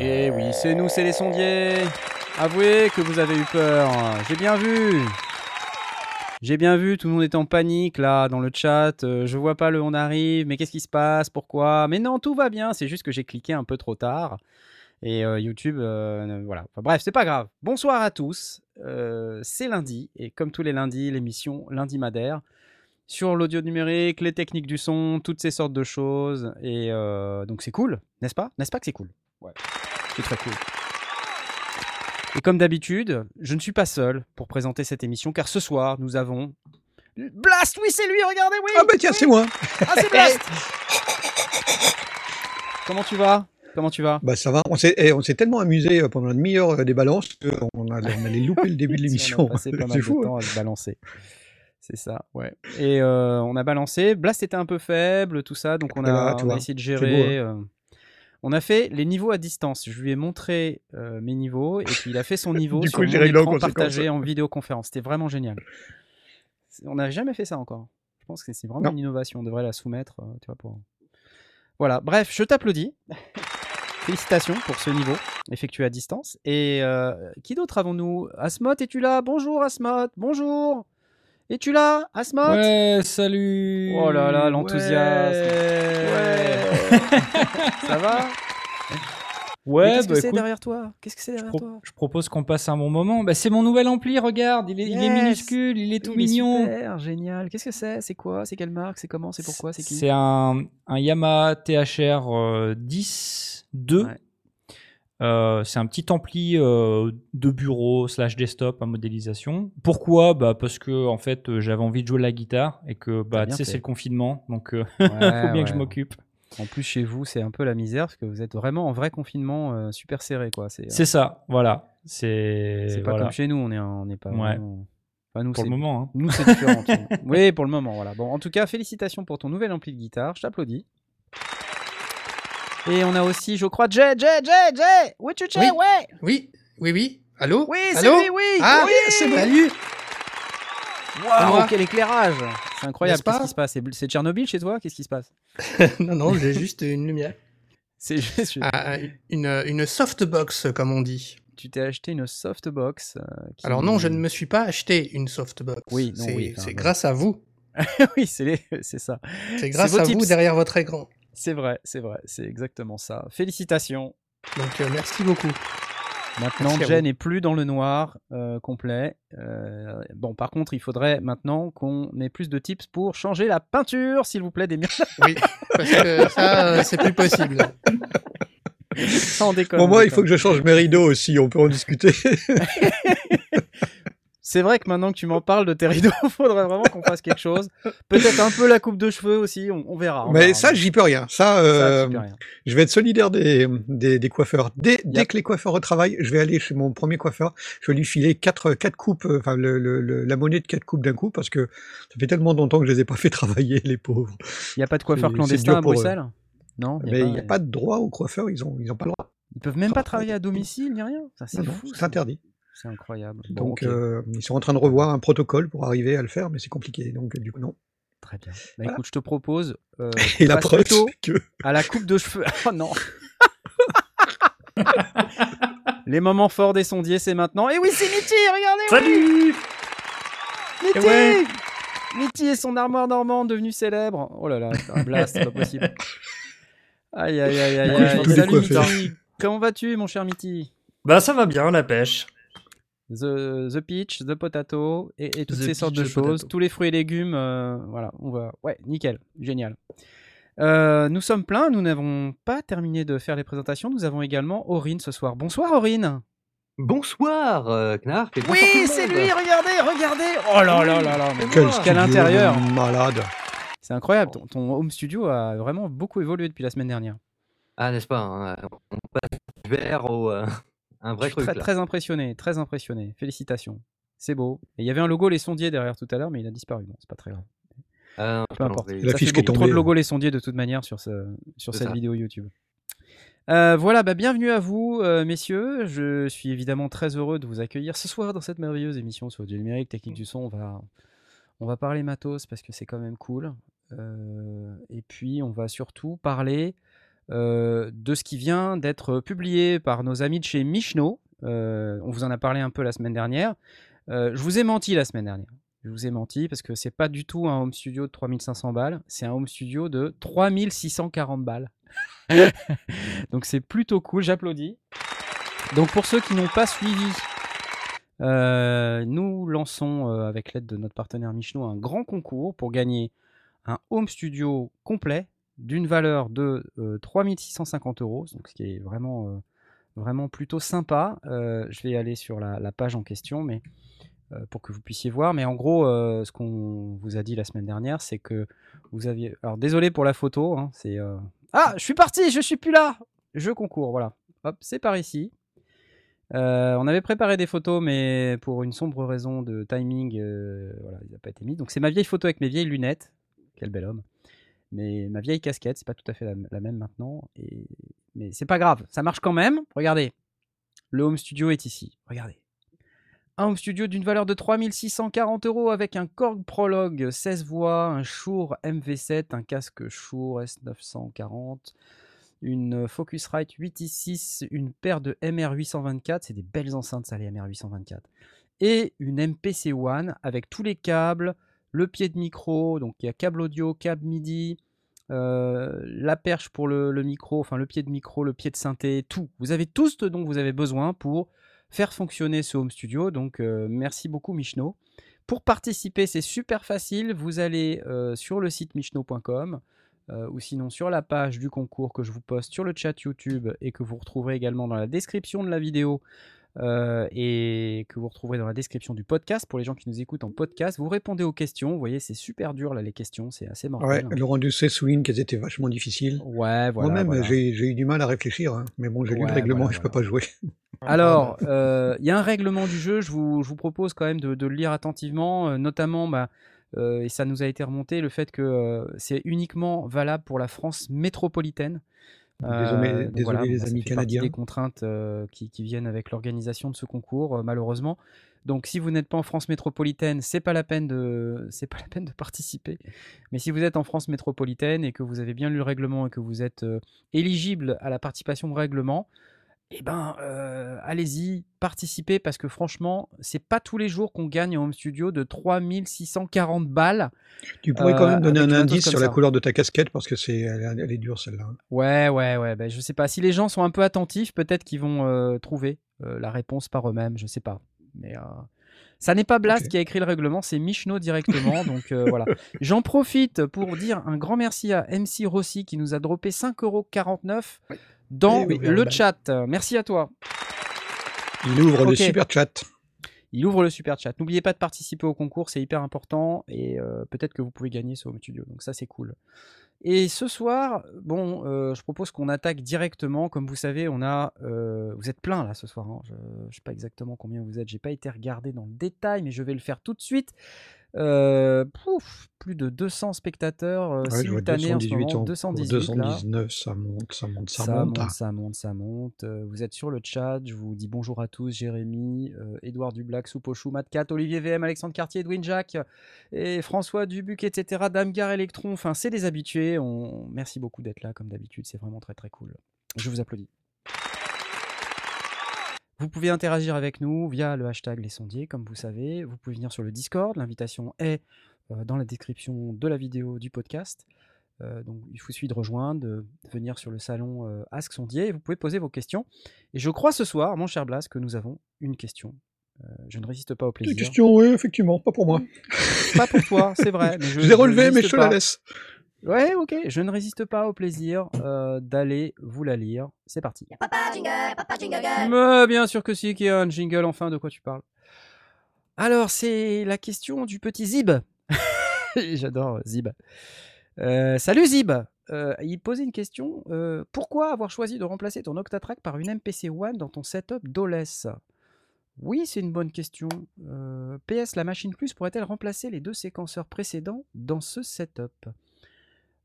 Et Eh oui, c'est nous, c'est les sondiers. Avouez que vous avez eu peur. J'ai bien vu. J'ai bien vu, tout le monde est en panique là dans le chat. Euh, je vois pas le on arrive, mais qu'est-ce qui se passe Pourquoi? Mais non, tout va bien. C'est juste que j'ai cliqué un peu trop tard. Et euh, YouTube, euh, voilà. Bref, c'est pas grave. Bonsoir à tous. C'est lundi. Et comme tous les lundis, l'émission Lundi Madère. Sur l'audio numérique, les techniques du son, toutes ces sortes de choses. Et donc c'est cool, n'est-ce pas? N'est-ce pas que c'est cool? Ouais, c'est très cool. Et comme d'habitude, je ne suis pas seul pour présenter cette émission, car ce soir, nous avons... Blast Oui, c'est lui, regardez, oui Ah bah tiens, oui. c'est moi. Ah, c'est Blast Comment tu vas? Comment tu vas? Bah ça va. On s'est, eh, on s'est tellement amusé euh, pendant une demi-heure euh, des balances qu'on allait louper le début de On a l'émission. passé pas mal de fou. temps hein. à se balancer. C'est ça, ouais. Et euh, on a balancé. Blast était un peu faible, tout ça, donc on a, on essayé de beau, gérer. hein. On a fait les niveaux à distance. Je lui ai montré euh, mes niveaux et puis il a fait son niveau Du sur coup, mon écran partagé en vidéoconférence. C'était vraiment génial. On n'a jamais fait ça encore. Je pense que c'est vraiment Non. une innovation. On devrait la soumettre, euh, tu vois, pour. Voilà. Bref, je t'applaudis. Félicitations pour ce niveau effectué à distance. Et euh, qui d'autre avons-nous? Asmot, es-tu là? Bonjour Asmot, bonjour. Es-tu là Asmot Ouais, salut Oh là là, l'enthousiasme. Ouais, Ça va? Ouais, Qu'est-ce que bah c'est écoute, derrière toi? Qu'est-ce que c'est derrière toi? je propose qu'on passe un bon moment. Bah, c'est mon nouvel ampli, regarde, il est, il est Yes. minuscule, il est tout Il est mignon. super, génial. Qu'est-ce que c'est? C'est quoi? C'est quelle marque? C'est comment? C'est pourquoi? C'est qui? C'est un, un Yamaha THR euh, 10 2. Ouais. Euh, c'est un petit ampli euh, de bureau slash desktop à modélisation. Pourquoi? Bah Parce que en fait euh, j'avais envie de jouer de la guitare et que bah tu sais c'est le confinement donc euh, Ouais, faut bien que je m'occupe. En plus, chez vous, c'est un peu la misère parce que vous êtes vraiment en vrai confinement super serré. quoi. C'est ça, voilà. C'est c'est pas voilà. comme chez nous. On est, on n'est pas. Ouais. vraiment- Enfin, nous, pour le moment. hein. Nous, c'est différent. oui, pour le moment, voilà. Bon, en tout cas, félicitations pour ton nouvel ampli de guitare. Je t'applaudis. Et on a aussi, je crois, Jay, Jay, Jay, Jay. Où es-tu, Jay? Oui. Ouais. Oui, oui, oui. Allô? Oui, c'est lui, oui. Ah, oui. c'est Salut Waouh, moi. quel éclairage. C'est incroyable. Qu'est-ce qui se passe? C'est Tchernobyl chez toi? Qu'est-ce qui se passe? Non, non, j'ai juste une lumière. C'est juste. Ah, une, une softbox, comme on dit. Tu t'es acheté une softbox. euh, qui- Alors non, je ne me suis pas acheté une softbox. Oui, c'est oui, grâce à vous. oui, c'est ça. C'est grâce à vous derrière votre écran. C'est vrai, c'est vrai, c'est exactement ça. Félicitations. Donc euh, merci beaucoup. Maintenant, Merci Jen n'est plus dans le noir euh, complet. Euh, bon, par contre, il faudrait maintenant qu'on ait plus de tips pour changer la peinture, s'il vous plaît, des murs. Oui, parce que ça, c'est plus possible. Ça, on déconne. Bon, on moi, il faut que je change mes rideaux aussi, on peut en discuter. C'est vrai que maintenant que tu m'en parles de tes rideaux, il faudrait vraiment qu'on fasse quelque chose. Peut-être un peu la coupe de cheveux aussi, on, on verra. on Mais verra. ça, j'y peux rien. Ça, euh, peux rien. je vais être solidaire des, des, des coiffeurs. Dès, dès Yep. que les coiffeurs retravaillent, je vais aller chez mon premier coiffeur. Je vais lui filer quatre, quatre coupes, euh, enfin le, le- le- la monnaie de quatre coupes d'un coup, parce que ça fait tellement longtemps que je les ai pas fait travailler, les pauvres. Il n'y a pas de coiffeur clandestin à pour eux. Bruxelles? Non Mais il n'y a pas de droit aux coiffeurs, ils ont, ils ont pas le droit. Ils peuvent même pas travailler à domicile ni rien. Ça, C'est fou. interdit. C'est incroyable. Bon, Donc, euh, ils sont en train de revoir un protocole pour arriver à le faire, mais c'est compliqué. Donc, du coup, non. Très bien. Bah, Voilà. écoute, je te propose. euh, Et la preuve, que à la coupe de cheveux. Oh non Les moments forts des sondiers, c'est maintenant. Et oui, c'est Mitty, regardez Salut Mitty Et ouais. Mitty et son armoire normande devenue célèbre. Oh là là, c'est un blast, c'est pas possible. Aïe, aïe, aïe, aïe, aïe. Salut. Mitty Comment vas-tu, mon cher Mitty? Bah ça va bien, la pêche. The, the peach, the potato et, et toutes The ces sortes peach, de the choses, potato. tous les fruits et légumes, euh, voilà, on va, ouais, nickel, génial. Euh, nous sommes pleins, nous n'avons pas terminé de faire les présentations, nous avons également Aurine ce soir. Bonsoir Aurine. Bonsoir, euh, Knarf. et bonsoir Oui, c'est lui, regardez, regardez. Oh là là là là, mais quel studio l'intérieur. de malade. C'est incroyable, ton, ton home studio a vraiment beaucoup évolué depuis la semaine dernière. Ah, n'est-ce pas hein, On passe du verre au. euh, un Je vrai suis truc très, là. très impressionné, très impressionné. Félicitations. C'est beau. Et il y avait un logo Les Sondiers derrière tout à l'heure, mais il a disparu. Bon, c'est pas très grave. Je Peu importe. La Ça fiche fait qui est beaucoup trop de logos Les Sondiers de toute manière sur, ce, sur C'est cette ça. vidéo YouTube. Euh, voilà, bah, bienvenue à vous, euh, messieurs. Je suis évidemment très heureux de vous accueillir ce soir dans cette merveilleuse émission sur Audio Numérique, Technique du Son. On va, on va parler matos parce que c'est quand même cool. Euh, et puis, on va surtout parler euh, de ce qui vient d'être publié par nos amis de chez Michno. Euh, on vous en a parlé un peu la semaine dernière. Euh, je vous ai menti la semaine dernière. Je vous ai menti parce que c'est pas du tout un home studio de 3500 balles, c'est un home studio de 3640 balles. Donc c'est plutôt cool, j'applaudis. Donc pour ceux qui n'ont pas suivi, nous lançons avec l'aide de notre partenaire Michno un grand concours pour gagner un home studio complet d'une valeur de euh, 3650 euros, donc ce qui est vraiment, euh, plutôt sympa. Euh, je vais aller sur la, page en question, mais euh, pour que vous puissiez voir. Mais en gros, euh, ce qu'on vous a dit la semaine dernière, c'est que vous aviez. Alors désolé pour la photo, hein, euh, Ah, je suis parti, je suis plus là. Je concours, voilà. Hop, c'est par ici. Euh, on avait préparé des photos, mais pour une sombre raison de timing, euh, voilà, il n'a pas été mis. Donc c'est ma vieille photo avec mes vieilles lunettes. Quel bel homme. Mais ma vieille casquette, c'est pas tout à fait la, même maintenant. Et... Mais c'est pas grave, ça marche quand même. Regardez, le home studio est ici. Regardez. Un home studio d'une valeur de 3640 euros avec un Korg Prologue 16 voix, un Shure MV7, un casque Shure S940, une Focusrite 8i6, une paire de MR824, c'est des belles enceintes ça les MR824, et une MPC One avec tous les câbles, le pied de micro, donc il y a câble audio, câble MIDI, euh, la perche pour le, micro, enfin le pied de micro, le pied de synthé, tout. Vous avez tout ce dont vous avez besoin pour faire fonctionner ce home studio. Donc euh, merci beaucoup Michno. Pour participer, c'est super facile. Vous allez euh, sur le site michno.com ou sinon sur la page du concours que je vous poste sur le chat YouTube et que vous retrouverez également dans la description de la vidéo euh, et que vous retrouverez dans la description du podcast pour les gens qui nous écoutent en podcast. Vous répondez aux questions. Vous voyez, c'est super dur là les questions, c'est assez mortel. Ouais, Laurent Doucet souligne qu'elles étaient vachement difficiles. Ouais, voilà. Moi-même, voilà. j'ai eu du mal à réfléchir, hein, mais bon, j'ai lu Ouais, le règlement, voilà, je peux pas jouer. Alors, euh, il y a un règlement du jeu, je vous, je vous propose quand même de, de le lire attentivement, euh, notamment, bah, euh, et ça nous a été remonté, le fait que euh, c'est uniquement valable pour la France métropolitaine. Désolé, Euh, désolé voilà, les amis canadiens. des contraintes euh, qui, qui viennent avec l'organisation de ce concours, euh, malheureusement. Donc, si vous n'êtes pas en France métropolitaine, c'est pas la peine de, c'est pas la peine de participer. Mais si vous êtes en France métropolitaine et que vous avez bien lu le règlement et que vous êtes éligible à la participation au règlement, eh ben, euh, allez-y, participez parce que franchement, c'est pas tous les jours qu'on gagne en home studio de 3640 balles. Tu pourrais quand Euh, même donner avec un indice sur la couleur de ta casquette parce que c'est elle, elle est dure celle-là. Ouais, ouais, ouais. Ben, je sais pas. Si les gens sont un peu attentifs, peut-être qu'ils vont euh, trouver euh, la réponse par eux-mêmes. Je sais pas. Mais euh, ça n'est pas Blast qui a écrit le règlement, c'est Michno directement. donc euh, voilà. J'en profite pour dire un grand merci à MC Rossi qui nous a droppé 5,49€ dans oui, le chat. Merci à toi. Il ouvre le super chat. Il ouvre le super chat. N'oubliez pas de participer au concours, c'est hyper important et euh, peut-être que vous pouvez gagner ce home studio. Donc ça c'est cool. Et ce soir, bon, euh, je propose qu'on attaque directement. Comme vous savez, on a, euh, vous êtes plein là ce soir. hein. Je ne sais pas exactement combien vous êtes. J'ai pas été regardé dans le détail, mais je vais le faire tout de suite. Euh, pouf, plus de 200 spectateurs euh, Ouais, simultanés en ce 218 moment. ans. 218 là. 219, ça monte, ça monte, ça, Ça monte. monte, ça monte, ça monte. Euh, vous êtes sur le chat. Je vous dis bonjour à tous. Jérémy, euh, Edouard Dublac, Soupochou, Matcat, Olivier VM, Alexandre Cartier, Edwin Jacques et François Dubuc, etc. Damgar Electron. Enfin, c'est des habitués. On... Merci beaucoup d'être là, comme d'habitude. C'est vraiment très, très cool. Je vous applaudis. Vous pouvez interagir avec nous via le hashtag Les Sondiers, comme vous savez. Vous pouvez venir sur le Discord. L'invitation est euh, dans la description de la vidéo du podcast. Euh, donc il vous suffit de rejoindre, de venir sur le salon euh, Ask Sondier et vous pouvez poser vos questions. Et je crois ce soir, mon cher Blas, que nous avons une question. Euh, je ne résiste pas au plaisir. questions, oui, effectivement, pas pour moi. Pas pour toi, c'est vrai. mais Je, l'ai relevé, mais je te la laisse. Ouais, ok. Je ne résiste pas au plaisir euh, d'aller vous la lire. C'est parti. Papa jingle, papa jingle girl. Mais bien sûr que si, qu'il y a un jingle, enfin, de quoi tu parles Alors, c'est la question du petit Zib. J'adore euh, Zib. Euh, salut Zib Euh, Il posait une question. pourquoi avoir choisi de remplacer ton Octatrack par une MPC One dans ton setup d'OLES Oui, c'est une bonne question. Euh, PS, la machine plus pourrait-elle remplacer les deux séquenceurs précédents dans ce setup?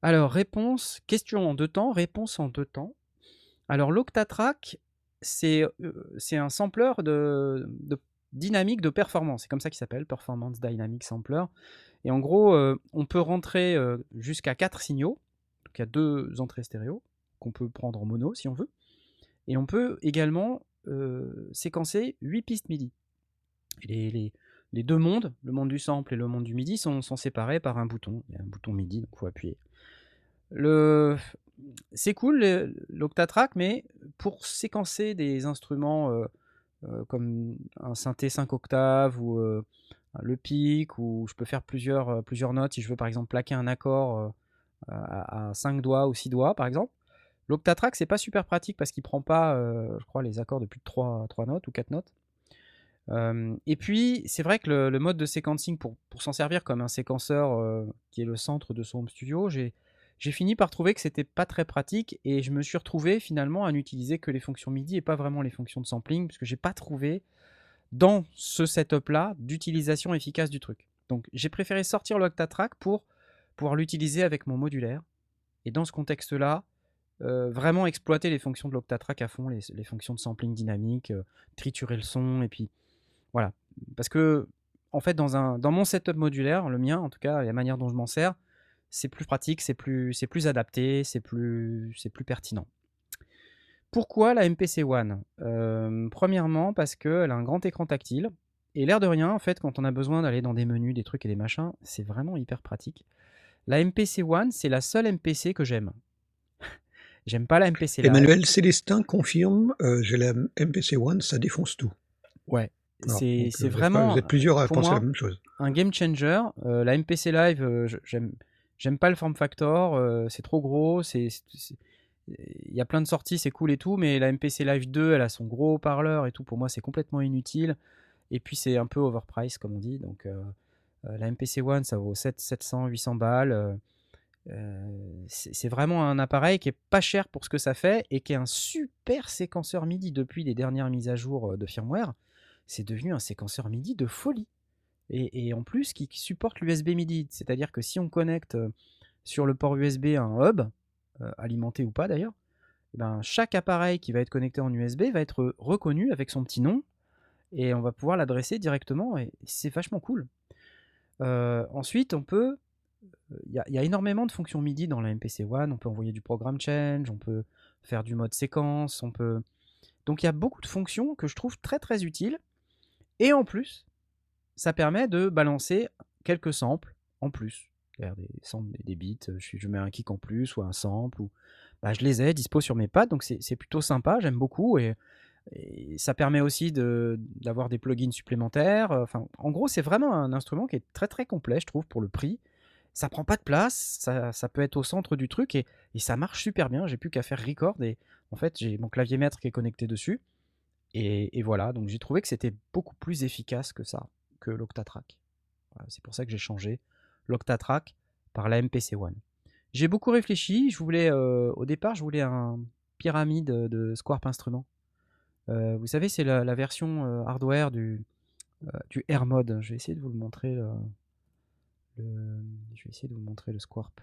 Alors, réponse, question en deux temps, réponse en deux temps. Alors, l'Octatrack, c'est euh, un sampler de, dynamique de performance. C'est comme ça qu'il s'appelle, Performance Dynamic Sampler. Et en gros, euh, on peut rentrer euh, jusqu'à 4 signaux. Donc il y a deux entrées stéréo qu'on peut prendre en mono si on veut. Et on peut également séquencer 8 pistes MIDI. Les- les deux mondes, le monde du sample et le monde du MIDI, sont, sont séparés par un bouton. Il y a un bouton MIDI, donc il faut appuyer. C'est cool l'Octatrack, mais pour séquencer des instruments euh, euh, comme un synthé 5 octaves ou euh, le pic, ou je peux faire plusieurs, plusieurs notes si je veux par exemple plaquer un accord euh, à, 5 doigts ou 6 doigts par exemple. L'Octatrack, c'est pas super pratique parce qu'il prend pas, je crois, les accords de plus de 3, 3 notes ou 4 notes. Et puis, c'est vrai que le, mode de sequencing, pour, pour s'en servir comme un séquenceur qui est le centre de son studio, j'ai j'ai fini par trouver que c'était pas très pratique et je me suis retrouvé finalement à n'utiliser que les fonctions MIDI et pas vraiment les fonctions de sampling parce que j'ai pas trouvé dans ce setup là d'utilisation efficace du truc. Donc j'ai préféré sortir l'Octatrack pour pouvoir l'utiliser avec mon modulaire et dans ce contexte là vraiment exploiter les fonctions de l'Octatrack à fond, les, les fonctions de sampling dynamique, euh, triturer le son et puis voilà. Parce que en fait dans, un, dans mon setup modulaire, le mien en tout cas, la manière dont je m'en sers, c'est plus pratique, c'est plus, c'est plus adapté, c'est plus, c'est plus pertinent. Pourquoi la MPC One? Euh, Premièrement, parce qu'elle a un grand écran tactile. Et l'air de rien, en fait, quand on a besoin d'aller dans des menus, des trucs et des machins, c'est vraiment hyper pratique. La MPC One, c'est la seule MPC que j'aime. j'aime pas la MPC Live. Emmanuel Célestin confirme, euh, j'ai la MPC One, ça défonce tout. Ouais. C'est euh, pas- vraiment. Vous êtes plusieurs à penser moi, la même chose. un game changer. Euh, la MPC Live, j'aime, j'aime pas le form factor, euh, c'est trop gros, c'est, il y a plein de sorties, c'est cool et tout, mais la MPC Live 2, elle a son gros haut-parleur et tout, pour moi c'est complètement inutile. Et puis c'est un peu overpriced comme on dit, donc euh, euh, la MPC One ça vaut 7, 700, 800 balles. c'est vraiment un appareil qui est pas cher pour ce que ça fait et qui est un super séquenceur MIDI depuis les dernières mises à jour de firmware. C'est devenu un séquenceur MIDI de folie. Et, en plus, qui, qui supporte l'USB MIDI. C'est-à-dire que si on connecte euh, sur le port USB un hub, euh, alimenté ou pas d'ailleurs, eh ben, chaque appareil qui va être connecté en USB va être reconnu avec son petit nom et on va pouvoir l'adresser directement et c'est vachement cool. Euh, ensuite, on peut. Il y, y a énormément de fonctions MIDI dans la MPC One. On peut envoyer du programme change, on peut faire du mode séquence, on peut. Donc il y a beaucoup de fonctions que je trouve très très utiles. Et en plus, ça permet de balancer quelques samples en plus. Des samples, des, beats, euh, je, mets un kick en plus ou un sample, ou bah, je les ai dispo sur mes pads, donc c'est plutôt sympa, j'aime beaucoup. Et, ça permet aussi d'avoir des plugins supplémentaires. euh, en gros, c'est vraiment un instrument qui est très très complet, je trouve, pour le prix. Ça prend pas de place, ça, peut être au centre du truc et, ça marche super bien. J'ai plus qu'à faire record et en fait, j'ai mon clavier maître qui est connecté dessus. Et voilà, donc j'ai trouvé que c'était beaucoup plus efficace que ça, que l'Octatrack. C'est pour ça que j'ai changé l'Octatrack par la MPC One. J'ai beaucoup réfléchi. Euh, au départ, je voulais un pyramide de Squarp Instrument. Euh, vous savez, c'est la, version euh, hardware du, du Air Mode. Je vais essayer de vous le montrer. je vais essayer de vous montrer le Squarp.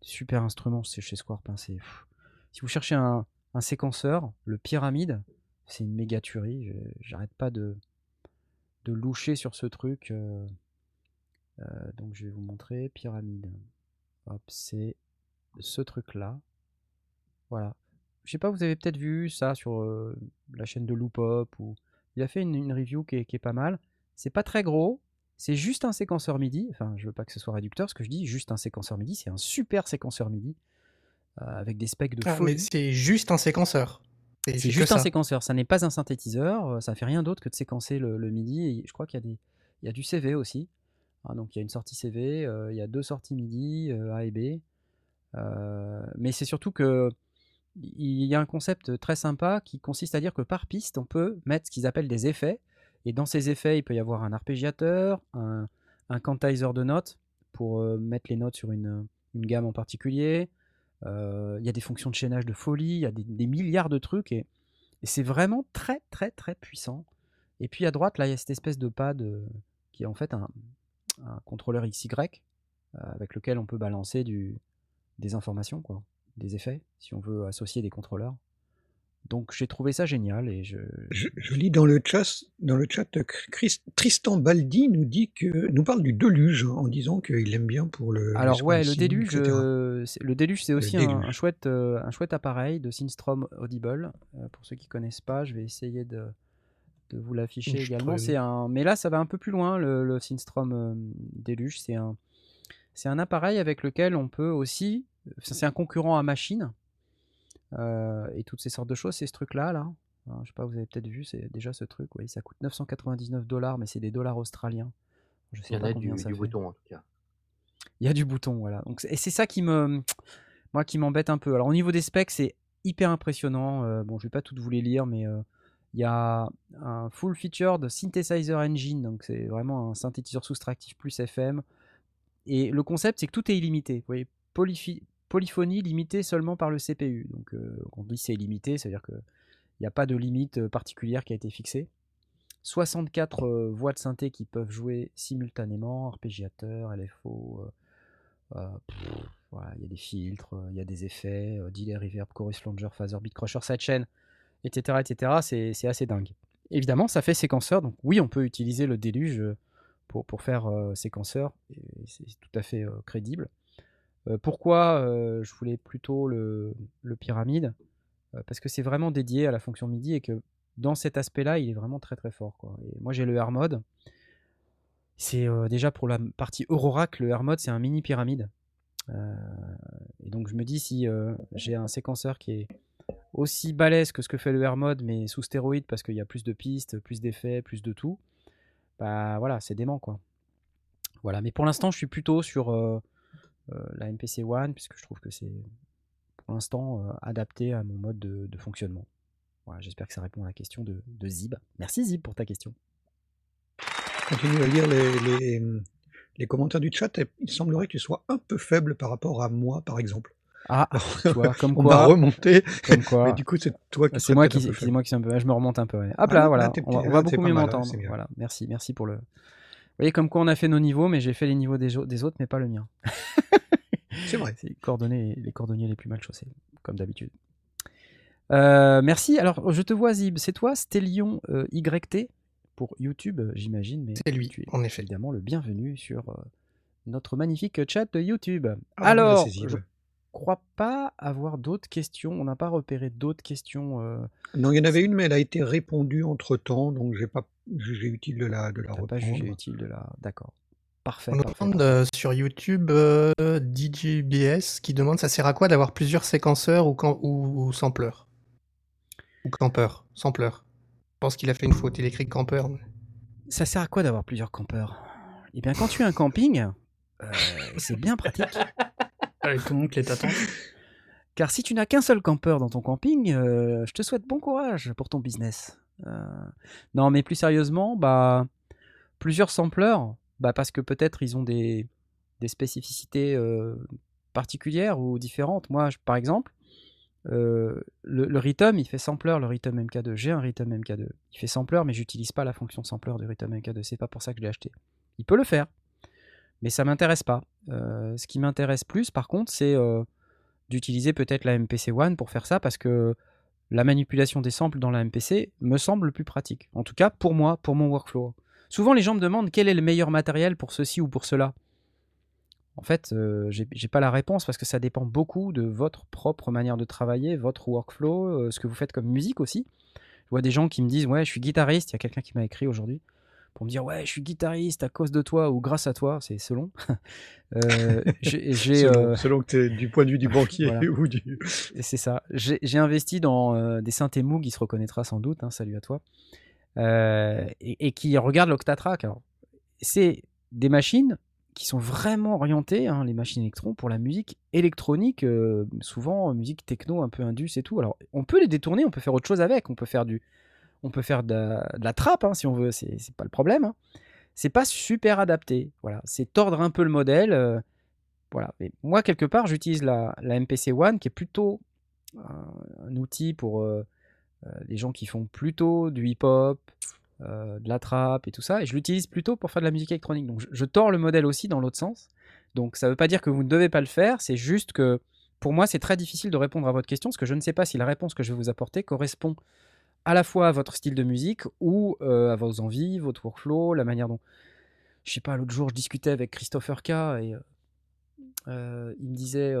Super instrument, c'est chez Squarp. hein, si vous cherchez un, un séquenceur, le pyramide, c'est une méga tuerie. J'arrête pas de, de loucher sur ce truc. euh, euh, donc je vais vous montrer pyramide. Hop, c'est ce truc-là. Voilà. Je sais pas, vous avez peut-être vu ça sur euh, la chaîne de Loopop ou il a fait une, une review qui est, qui est pas mal. C'est pas très gros, c'est juste un séquenceur MIDI. Enfin, je veux pas que ce soit réducteur, ce que je dis, juste un séquenceur MIDI, c'est un super séquenceur MIDI avec des specs de Ah, mais c'est juste un séquenceur. C'est juste un ça. séquenceur, ça n'est pas un synthétiseur, euh, ça fait rien d'autre que de séquencer le, le MIDI. Et je crois qu'il y a des, il y a du CV aussi. Ah, donc il y a une sortie CV, euh, il y a deux sorties MIDI, euh, A et B. Euh, mais c'est surtout que il y a un concept très sympa qui consiste à dire que par piste, on peut mettre ce qu'ils appellent des effets. Et dans ces effets, il peut y avoir un arpégiateur, un, un quantizer de notes pour mettre les notes sur une, une gamme en particulier. Euh, il y a des fonctions de chaînage de folie, il y a des, milliards de trucs. Et, c'est vraiment très, très, très puissant. Et puis à droite, là, il y a cette espèce de pad euh, qui est en fait un, contrôleur XY euh, avec lequel on peut balancer des informations, des effets, si on veut associer des contrôleurs. Donc j'ai trouvé ça génial et je. Je, je lis dans le chat, dans le chat, Tristan Baldi nous dit que nous parle du déluge en disant qu'il l'aime bien pour le. Alors ouais, le déluge, euh, c'est- le déluge, c'est aussi un, déluge. un chouette, euh, un chouette appareil de Synstrom Audible. Euh, pour ceux qui connaissent pas, je vais essayer de, de vous l'afficher également. C'est un, mais là, ça va un peu plus loin. Le, le Synstrom déluge, c'est un, c'est un appareil avec lequel on peut aussi, c'est un concurrent à machine euh, et toutes ces sortes de choses. C'est ce truc-là, là. Alors, je sais pas, vous avez peut-être vu, c'est déjà ce truc. Oui, ça coûte 999 dollars, mais c'est des dollars australiens. Je Il y en a du, bouton en tout cas. Il y a du bouton, voilà. Donc, et c'est ça qui me, moi, qui m'embête un peu. Alors, au niveau des specs, c'est hyper impressionnant. Euh, bon, je vais pas toutes vous les lire, mais euh, il y a un full featured synthesizer engine, donc c'est vraiment un synthétiseur soustractif plus FM. Et le concept, c'est que tout est illimité. Vous voyez, polyphonie limitée seulement par le CPU. Donc, euh, on dit c'est illimité, c'est-à-dire que il n'y a pas de limite euh, particulière qui a été fixée. 64 euh, voix de synthé qui peuvent jouer simultanément, arpégiateur, LFO, il y a des filtres, il y a des effets, delay, reverb, chorus flanger, phaser, beat crusher, sidechain, etc. etc. C'est assez dingue. Évidemment, ça fait séquenceur, donc oui, on peut utiliser le déluge pour, pour faire séquenceur, c'est tout à fait crédible. Euh, pourquoi euh, je voulais plutôt le, pyramide? Euh, Parce que c'est vraiment dédié à la fonction MIDI et que dans cet aspect-là, il est vraiment très très fort. Et moi, j'ai le R mode. C'est déjà pour la partie Eurorack, le R mode, c'est un mini pyramide. Et donc, je me dis si j'ai un séquenceur qui est aussi balèze que ce que fait le R mode, mais sous stéroïde parce qu'il y a plus de pistes, plus d'effets, plus de tout, bah voilà, c'est dément quoi. Voilà, mais pour l'instant, je suis plutôt sur la MPC One puisque je trouve que c'est pour l'instant euh, adapté à mon mode de, de fonctionnement. Voilà, j'espère que ça répond à la question de, de Zib. Merci Zib pour ta question. Continue à lire les, les, les commentaires du chat. et Il semblerait que tu sois un peu faible par rapport à moi, par exemple. Ah, tu vois, comme On va quoi, remonter. comme quoi. Mais du coup, c'est toi qui C'est moi qui, c'est moi qui suis un peu. Je me remonte un peu. ouais. Hop Ah là, voilà. là, on va, petit, on va là, c'est beaucoup mieux m'entendre. Voilà. Merci, merci pour le. Vous voyez comme quoi on a fait nos niveaux, mais j'ai fait les niveaux des, autres, mais pas le mien. C'est vrai. C'est les les cordonniers les plus mal chaussés, comme d'habitude. Euh, merci. Alors, je te vois, Zib. C'est toi, Stellion euh, YT pour YouTube, euh, j'imagine. Mais C'est lui, tu es en effet. évidemment le bienvenu sur euh, notre magnifique chat de YouTube. Ah, Alors, je crois pas avoir d'autres questions. On n'a pas repéré d'autres questions. Non, il y en avait une, mais elle a été répondue entre temps, donc j'ai pas jugé utile de la, de la pas reprendre. jugé utile de la. D'accord. Parfait. On nous parfait, demande parfait. euh, sur YouTube euh, DJBS qui demande ça sert à quoi d'avoir plusieurs séquenceurs ou, cam- ou, ou sampleurs? Ou campeurs, sampleurs. Je pense qu'il a fait une faute, il écrit campeur. mais- Ça sert à quoi d'avoir plusieurs campeurs? Eh bien, quand tu as un camping, euh, c'est bien pratique. Avec ton oncle et ta tante. Car si tu n'as qu'un seul campeur dans ton camping, euh, je te souhaite bon courage pour ton business. Euh, non, mais plus sérieusement, bah, plusieurs sampleurs, bah, parce que peut-être ils ont des, des spécificités euh, particulières ou différentes. Moi, par exemple, euh, le, Rhythm, il fait sampler, le Rhythm MK2. J'ai un Rhythm MK2. Il fait sampler, mais j'utilise pas la fonction sampler du Rhythm MK2. C'est pas pour ça que je l'ai acheté. Il peut le faire, mais ça m'intéresse pas. Ce qui m'intéresse plus, par contre, c'est d'utiliser peut-être la MPC One pour faire ça parce que la manipulation des samples dans la MPC me semble le plus pratique. En tout cas, pour moi, pour mon workflow. Souvent, les gens me demandent quel est le meilleur matériel pour ceci ou pour cela. En fait, euh, j'ai pas la réponse parce que ça dépend beaucoup de votre propre manière de travailler, votre workflow, euh, ce que vous faites comme musique aussi. Je vois des gens qui me disent Ouais, je suis guitariste. Il y a quelqu'un qui m'a écrit aujourd'hui pour me dire Ouais, je suis guitariste à cause de toi ou grâce à toi. C'est selon. Euh, j'ai Selon, euh, selon que t'es du point de vue du banquier Voilà. ou du. C'est ça. J'ai investi dans euh, des synthés Moog, il se reconnaîtra sans doute, hein, salut à toi, et, et qui regarde l'Octatrack. Alors, c'est des machines qui sont vraiment orientées, hein, les machines électrons, pour la musique électronique, euh, souvent musique techno, un peu indus et tout. Alors, on peut les détourner, on peut faire autre chose avec, on peut faire du, on peut faire de la, trappe hein, si on veut, c'est pas le problème. hein. C'est pas super adapté. Voilà, c'est tordre un peu le modèle. euh, voilà. Moi, quelque part, j'utilise la, MPC One qui est plutôt un, outil pour euh, euh, les gens qui font plutôt du hip-hop, euh, de la trap et tout ça, et je l'utilise plutôt pour faire de la musique électronique. Donc je, je tords le modèle aussi dans l'autre sens. Donc ça ne veut pas dire que vous ne devez pas le faire, c'est juste que pour moi c'est très difficile de répondre à votre question, parce que je ne sais pas si la réponse que je vais vous apporter correspond à la fois à votre style de musique ou euh, à vos envies, votre workflow, la manière dont... Je sais pas, l'autre jour je discutais avec Christopher K et euh, euh, il me disait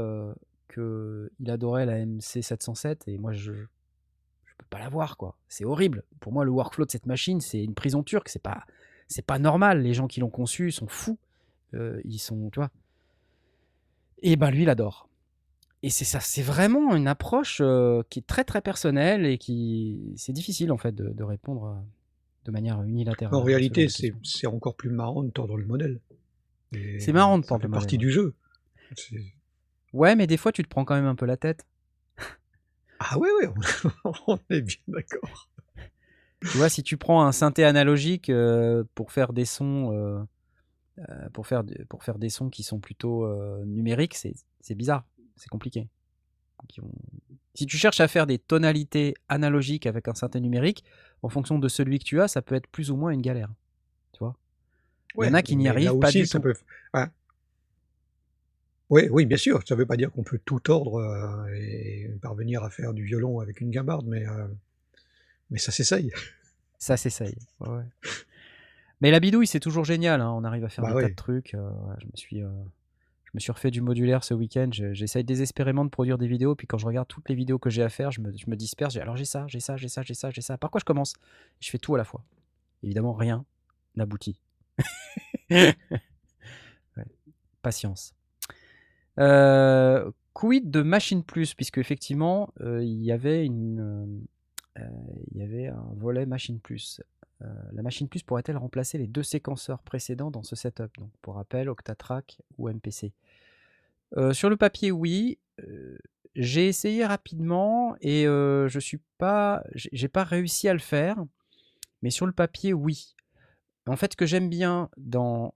que il adorait la MC 707 et moi je je peux pas la voir quoi. C'est horrible. Pour moi le workflow de cette machine c'est une prison turque. C'est pas c'est pas normal. Les gens qui l'ont conçu sont fous. Ils sont tu vois. Et ben lui il adore. Et c'est ça, c'est vraiment une approche euh, qui est très très personnelle et qui c'est difficile en fait de, de répondre de manière unilatérale. En réalité, c'est c'est encore plus marrant de tordre le modèle. C'est marrant de tordre le partie modèle, du jeu. C'est- Ouais, mais des fois tu te prends quand même un peu la tête. Ah ouais, ouais, on, est bien d'accord. Tu vois, si tu prends un synthé analogique euh, pour faire des sons, euh, pour faire pour faire des sons qui sont plutôt numériques, c'est c'est bizarre, c'est compliqué. Vont- Si tu cherches à faire des tonalités analogiques avec un synthé numérique, en fonction de celui que tu as, ça peut être plus ou moins une galère. Tu vois? Il y en a qui n'y arrivent pas aussi, du tout. peut- ouais. Oui, oui, bien sûr. Ça ne veut pas dire qu'on peut tout tordre euh, et parvenir à faire du violon avec une guimbarde, mais, euh, mais ça s'essaye. Ça s'essaye. ouais. Mais la bidouille, c'est toujours génial. hein, On arrive à faire Bah des tas de trucs. euh, je me suis, me suis refait du modulaire ce week-end. je- J'essaye désespérément de produire des vidéos. Puis quand je regarde toutes les vidéos que j'ai à faire, je me, disperse. Alors j'ai ça, j'ai ça, j'ai ça, j'ai ça, j'ai ça. Par quoi je commence? Je fais tout à la fois. Évidemment, rien n'aboutit. Patience. Euh, quid de Machine Plus, puisque effectivement, euh, il y avait euh, il y avait un volet Machine Plus. La Machine Plus pourrait-elle remplacer les deux séquenceurs précédents dans ce setup? Pour rappel, Octatrack ou MPC. Euh, sur le papier, oui. Euh, j'ai essayé rapidement et euh, je suis pas, j'ai pas réussi à le faire. Mais sur le papier, oui. En fait, ce que j'aime bien dans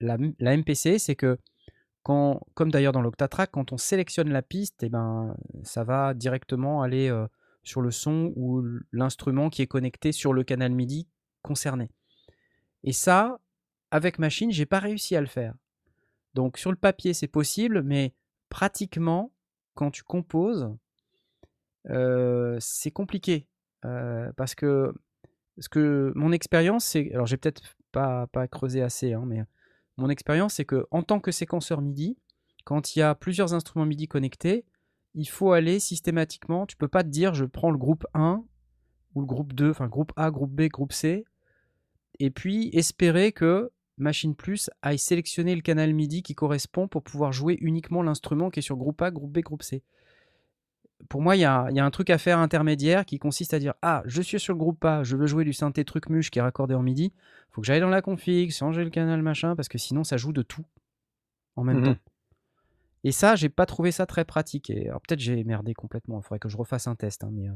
la, MPC, c'est que comme d'ailleurs dans l'Octatrack, quand on sélectionne la piste, eh ben, ça va directement aller sur le son ou l'instrument qui est connecté sur le canal MIDI concerné. Et ça, avec machine, j'ai pas réussi à le faire. Donc sur le papier, c'est possible, mais pratiquement, quand tu composes, euh, c'est compliqué. Euh, parce que, ce que mon expérience, c'est. Alors j'ai peut-être pas, pas creusé assez, hein, mais mon expérience, c'est que en tant que séquenceur MIDI, quand il y a plusieurs instruments MIDI connectés, il faut aller systématiquement. Tu peux pas te dire je prends le groupe 1 ou le groupe 2, enfin groupe A, groupe B, groupe C, et puis espérer que Machine Plus aille sélectionner le canal MIDI qui correspond pour pouvoir jouer uniquement l'instrument qui est sur groupe A, groupe B, groupe C. Pour moi, il y a, il y a un truc à faire intermédiaire qui consiste à dire Ah, je suis sur le groupe A, je veux jouer du synthé truc muche qui est raccordé en MIDI. faut que j'aille dans la config, changer le canal machin, parce que sinon ça joue de tout en même Mhm. temps. Et ça, j'ai pas trouvé ça très pratique. Et alors peut-être j'ai merdé complètement. Il faudrait que je refasse un test. hein, mais euh,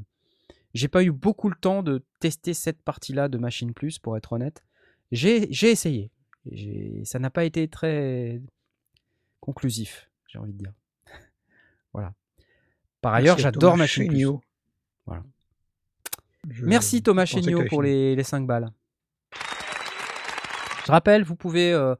j'ai pas eu beaucoup le temps de tester cette partie-là de Machine Plus, pour être honnête. J'ai j'ai essayé. Et ça n'a pas été très conclusif, j'ai envie de dire. voilà. Par ailleurs, j'adore Thomas Machine Plus. Chéniaud. Voilà. Je Merci Thomas Chéniaud pour les, les 5 balles. Je rappelle, vous pouvez, euh,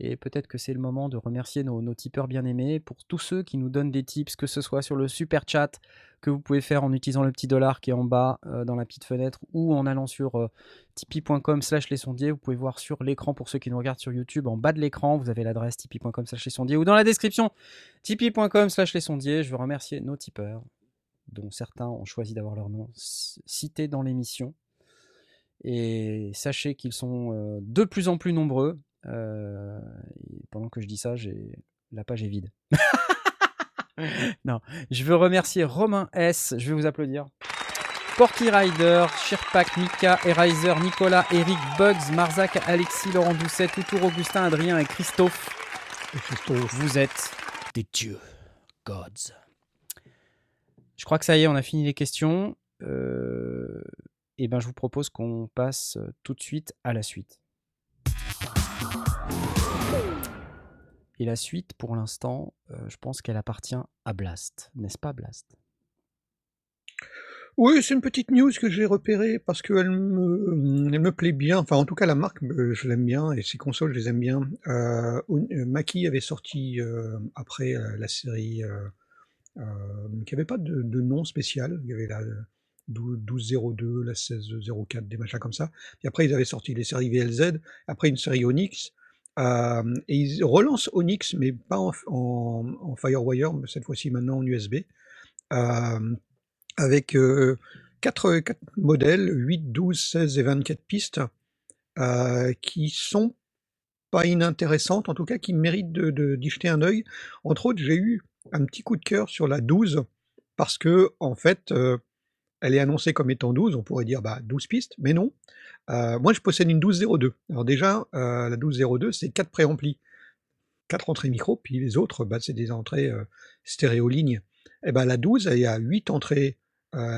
et peut-être que c'est le moment de remercier nos, tipeurs bien-aimés, pour tous ceux qui nous donnent des tips, que ce soit sur le super chat que vous pouvez faire en utilisant le petit dollar qui est en bas euh, dans la petite fenêtre ou en allant sur euh, tipeee.com slash les sondiers. Vous pouvez voir sur l'écran pour ceux qui nous regardent sur YouTube, en bas de l'écran, vous avez l'adresse tipeee.com slash les sondiers ou dans la description tipeee.com slash les sondiers. Je veux remercier nos tipeurs dont certains ont choisi d'avoir leur nom cité dans l'émission. Et sachez qu'ils sont euh, de plus en plus nombreux. Euh, et pendant que je dis ça, la page est vide. non, je veux remercier Romain S. Je vais vous applaudir. Porky Rider, Shirpak, Mika, Erizer, Nicolas, Eric, Bugs, Marzac, Alexis, Laurent Doucet, Toutour, Augustin, Adrien et Christophe. Et Christophe, Vous êtes des dieux, gods. Je crois que ça y est, on a fini les questions. Euh, et ben, je vous propose qu'on passe tout de suite à la suite. Et la suite, pour l'instant, euh, je pense qu'elle appartient à Blast, n'est-ce pas Blast? Oui, c'est une petite news que j'ai repérée parce qu'elle me, elle me plaît bien. Enfin, en tout cas, la marque, euh, je l'aime bien et ses consoles, je les aime bien. Euh, euh, Maki avait sorti euh, après euh, la série euh, euh, qui avait pas de, de nom spécial. Il y avait la 12 1202, la 1604, des machins comme ça. Et après, ils avaient sorti les séries VLZ, après une série Onyx. Euh, et ils relancent Onyx, mais pas en, Firewire, mais cette fois-ci maintenant en USB. Euh, avec euh, 4, modèles, 8, 12, 16 et 24 pistes, euh, qui sont pas inintéressantes, en tout cas qui méritent de, de- d'y jeter un œil. Entre autres, j'ai eu un petit coup de cœur sur la 12, parce que, en fait, euh, elle est annoncée comme étant 12, on pourrait dire bah, 12 pistes, mais non. Euh, moi, je possède une 1202. Alors déjà, euh, la 1202, c'est 4 préamplis, 4 entrées micro, puis les autres, bah, c'est des entrées euh, stéréo-lignes. Et ben la 12, il y a 8 entrées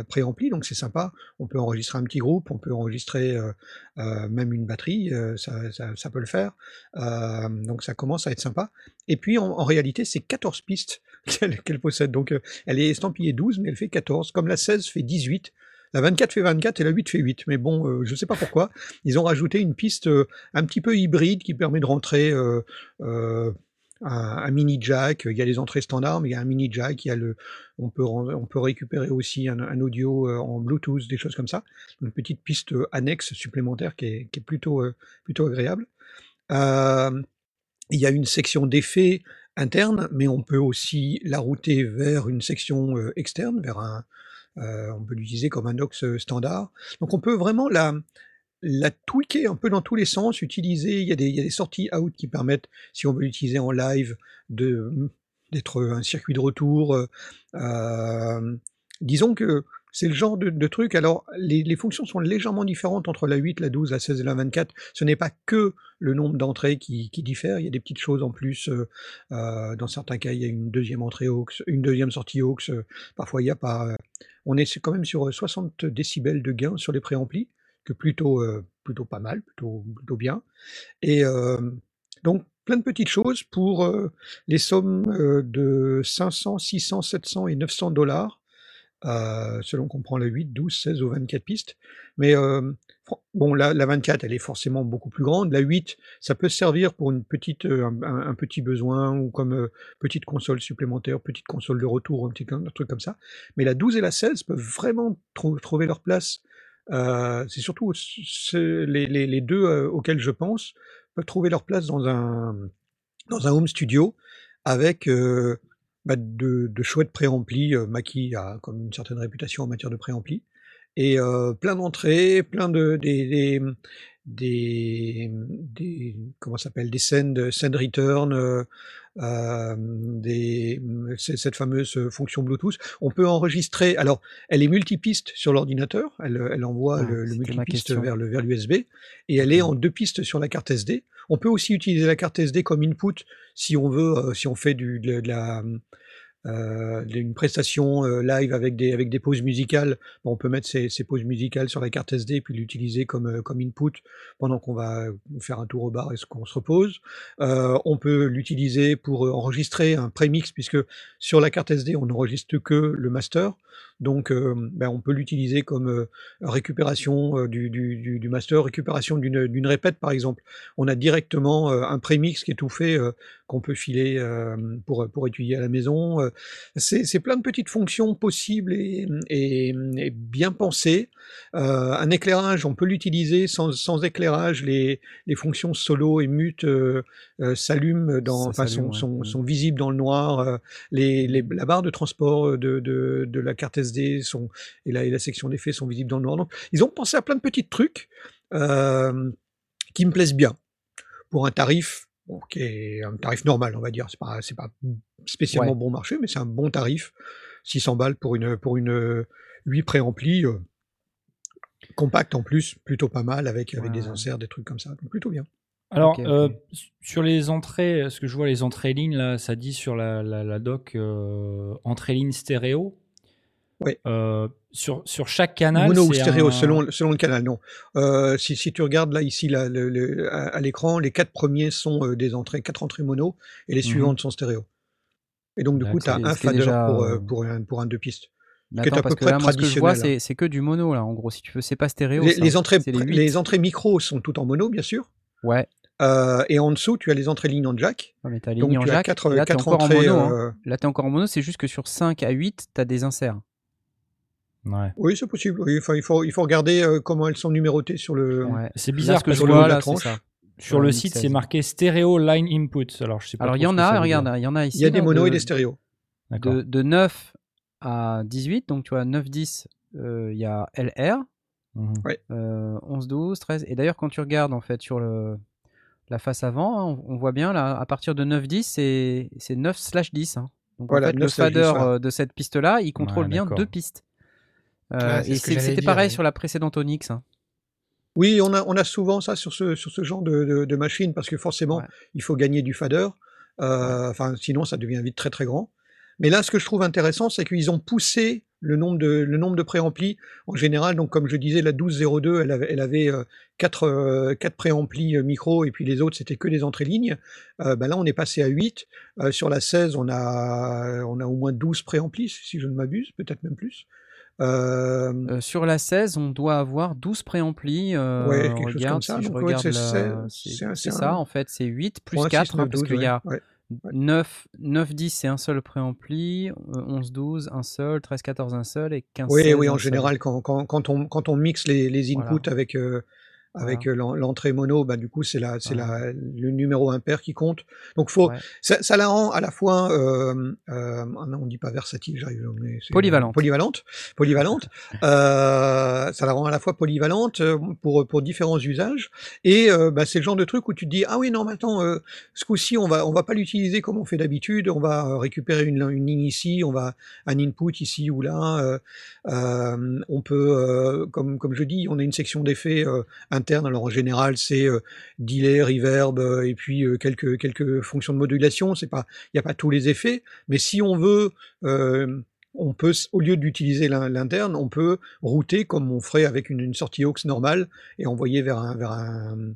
préamplis, donc c'est sympa. On peut enregistrer un petit groupe, on peut enregistrer même une batterie, ça, ça- peut le faire. Donc ça commence à être sympa. Et puis en, réalité, c'est 14 pistes qu'elle possède. Donc elle est estampillée 12, mais elle fait 14. Comme la 16 fait 18. La 24 fait 24 et la 8 fait 8. Mais bon, euh, je ne sais pas pourquoi. Ils ont rajouté une piste euh, un petit peu hybride qui permet de rentrer euh, un, mini jack. Il y a les entrées standards, mais il y a un mini jack. Il y a le, on, peut, on peut récupérer aussi un, audio en Bluetooth, des choses comme ça. Une petite piste annexe supplémentaire qui est, qui est plutôt, plutôt agréable. Il y a une section d'effets interne, mais on peut aussi la router vers une section externe, vers un, euh, on peut l'utiliser comme un aux standard. Donc on peut vraiment la, la tweaker un peu dans tous les sens, utiliser, il y a des, sorties out qui permettent, si on veut l'utiliser en live, de d'être un circuit de retour. euh, euh, disons que c'est le genre de, truc. Alors, les, fonctions sont légèrement différentes entre la 8, la 12, la 16 et la 24. Ce n'est pas que le nombre d'entrées qui, diffère. Il y a des petites choses en plus. euh, euh, dans certains cas, il y a une deuxième entrée aux, une deuxième sortie aux. euh, parfois, il n'y a pas. Euh, on est quand même sur 60 décibels de gain sur les préamplis, que plutôt, euh, plutôt pas mal, plutôt, plutôt bien. Et euh, donc, plein de petites choses pour euh, les sommes euh, de 500, 600, 700 et 900 dollars, euh, selon qu'on prend la 8, 12, 16 ou 24 pistes. Mais euh, bon, la, la 24, elle est forcément beaucoup plus grande. La 8, ça peut servir pour une petite, euh, un, petit besoin ou comme euh, petite console supplémentaire, petite console de retour, un petit truc comme ça. Mais la 12 et la 16 peuvent vraiment trou- trouver leur place. Euh, c'est surtout les, deux auxquels je pense peuvent trouver leur place dans un, dans un home studio avec bah, de, de chouettes préamplis. Maki a comme une certaine réputation en matière de préamplis. Et plein d'entrées, plein de des, des, des, des- comment ça s'appelle des send, send return, euh, euh, des, c'est cette fameuse fonction Bluetooth. On peut enregistrer. Alors, elle est multipiste sur l'ordinateur. Elle, elle envoie Ah, le, le multipiste vers le vers l'USB et elle est en deux pistes sur la carte SD. On peut aussi utiliser la carte SD comme input si on veut, euh, si on fait du, de, de la euh, une prestation euh, live avec des, avec des pauses musicales, on peut mettre ces, ces pauses musicales sur la carte SD et puis l'utiliser comme, euh, comme input pendant qu'on va faire un tour au bar et qu'on se repose. On peut l'utiliser pour enregistrer un prémix puisque sur la carte SD on n'enregistre que le master. Donc ben, on peut l'utiliser comme récupération du, du, du, master, récupération d'une répète par exemple. On a directement un prémix qui est tout fait qu'on peut filer pour, pour étudier à la maison. C'est plein de petites fonctions possibles et, et- et bien pensées. Un éclairage, on peut l'utiliser sans, sans éclairage. Les, les fonctions solo et mute s'allument, dans, enfin, sont, ouais. sont, sont visibles dans le noir. Les, les- la barre de transport de, de, de la carte SD sont, et, la, et la section d'effets sont visibles dans le noir. Donc, ils ont pensé à plein de petits trucs euh, qui me plaisent bien pour un tarif bon, qui est un tarif normal, on va dire. C'est pas, c'est pas spécialement Ouais. bon marché, mais c'est un bon tarif. 600 balles pour une, pour une euh, 8 préamplis, euh, compact en plus, plutôt pas mal, avec, avec Ouais, des inserts, des trucs comme ça. Donc plutôt bien. Alors, euh, sur les entrées, ce que je vois, les entrées lignes, là, ça dit sur la, la, la doc euh, entrée ligne stéréo. Ouais. Euh, sur, sur chaque canal. Mono ou stéréo, un- selon, selon le canal, non. Euh, si, si tu regardes là, ici, là, le- le- à, à l'écran, les quatre premiers sont euh, des entrées, quatre entrées mono, et les Mhm. suivantes sont stéréo. Et donc, du coup, tu as un fader déjà, pour, pour, un, pour un deux pistes. Mais qui est attends, à parce peu que près là, moi, ce que je vois, traditionnel. c'est que du mono, là, en gros. Si tu veux, c'est pas stéréo. Les, ça. les entrées, les entrées micro sont toutes en mono, bien sûr. Ouais. Euh, et en dessous, tu as les entrées lignes en jack. Ouais, mais Donc en tu as jack. quatre, et là, hein. euh, Là, t'es encore en mono. C'est juste que sur 5 à 8, t'as des inserts. Ouais. Oui, c'est possible. oui. Enfin, il, faut, il faut regarder euh, comment elles sont numérotées sur le. Ouais. C'est Là, bizarre ce que sur le la là, tranche. ça. sur la le site, 16. c'est marqué Stereo Line Input. Alors, je sais pas Alors, il y en a, regarde, il y en a ici. Il y a des là, monos et de- des stéréos. D'accord. de, de 9 à 18, donc tu vois 9-10, euh, il y a LR, Mhm. euh, 11-12, 13. Et d'ailleurs, quand tu regardes en fait sur le, la face avant, hein, on, on voit bien là, à partir de 9-10, c'est c'est 9/10. hein. Donc Voilà, en fait, le 9/10, fader voilà. euh, de cette piste-là, il contrôle Ouais, bien deux pistes. Euh, Ouais, et c'était pareil sur la précédente Onyx. hein. Oui, on a, on a souvent ça sur ce, sur ce genre de, de, de machine parce que forcément, Ouais. il faut gagner du fader. Euh, sinon, ça devient vite très très grand. Mais là, ce que je trouve intéressant, c'est qu'ils ont poussé le nombre de, le nombre de préamplis. En général, donc comme je disais, la 1202, elle avait, elle avait euh, quatre, euh, quatre préamplis micro et puis les autres, c'était que des entrées lignes. Euh, ben là, on est passé à 8. Euh, sur la 16, on a, on a au moins 12 préamplis, si je ne m'abuse, peut-être même plus. Euh, Euh, sur la 16, on doit avoir 12 préamplis. Euh, Ouais, quelque chose regarde, comme ça, si donc ouais, c'est- la- ça un- en fait, c'est 8 plus ouais, 4 6, 9, parce 12, qu'il y a ouais, ouais. 9, 9, 10 c'est un seul préampli, euh, 11, 12 un seul, 13, 14 un seul et 15, Oui, 16 oui, en général, quand, quand, quand, on, quand on mixe les, les Voilà. inputs avec, euh, avec l'entrée mono, bah, du coup, c'est la, c'est Voilà. la, le numéro impair qui compte. Donc, faut, Ouais. ça, ça la rend à la fois, euh, euh, ah non, on dit pas versatile, j'arrive, mais Polyvalente. Polyvalente. Polyvalente. euh, ça la rend à la fois polyvalente pour, pour différents usages. Et bah, c'est le genre de truc où tu te dis, ah oui, non, maintenant, ce coup-ci, on va, on va pas l'utiliser comme on fait d'habitude. On va récupérer une, une ligne ici, on va un input ici ou là. on peut, comme, comme je dis, on a une section d'effets interne. Alors en général, c'est euh, delay, reverb euh, et puis euh, quelques, quelques fonctions de modulation. C'est pas, il n'y a pas tous les effets, mais si on veut, euh, on peut, au lieu d'utiliser l'in- l'interne, on peut router comme on ferait avec une, une sortie aux normale et envoyer vers un, vers un,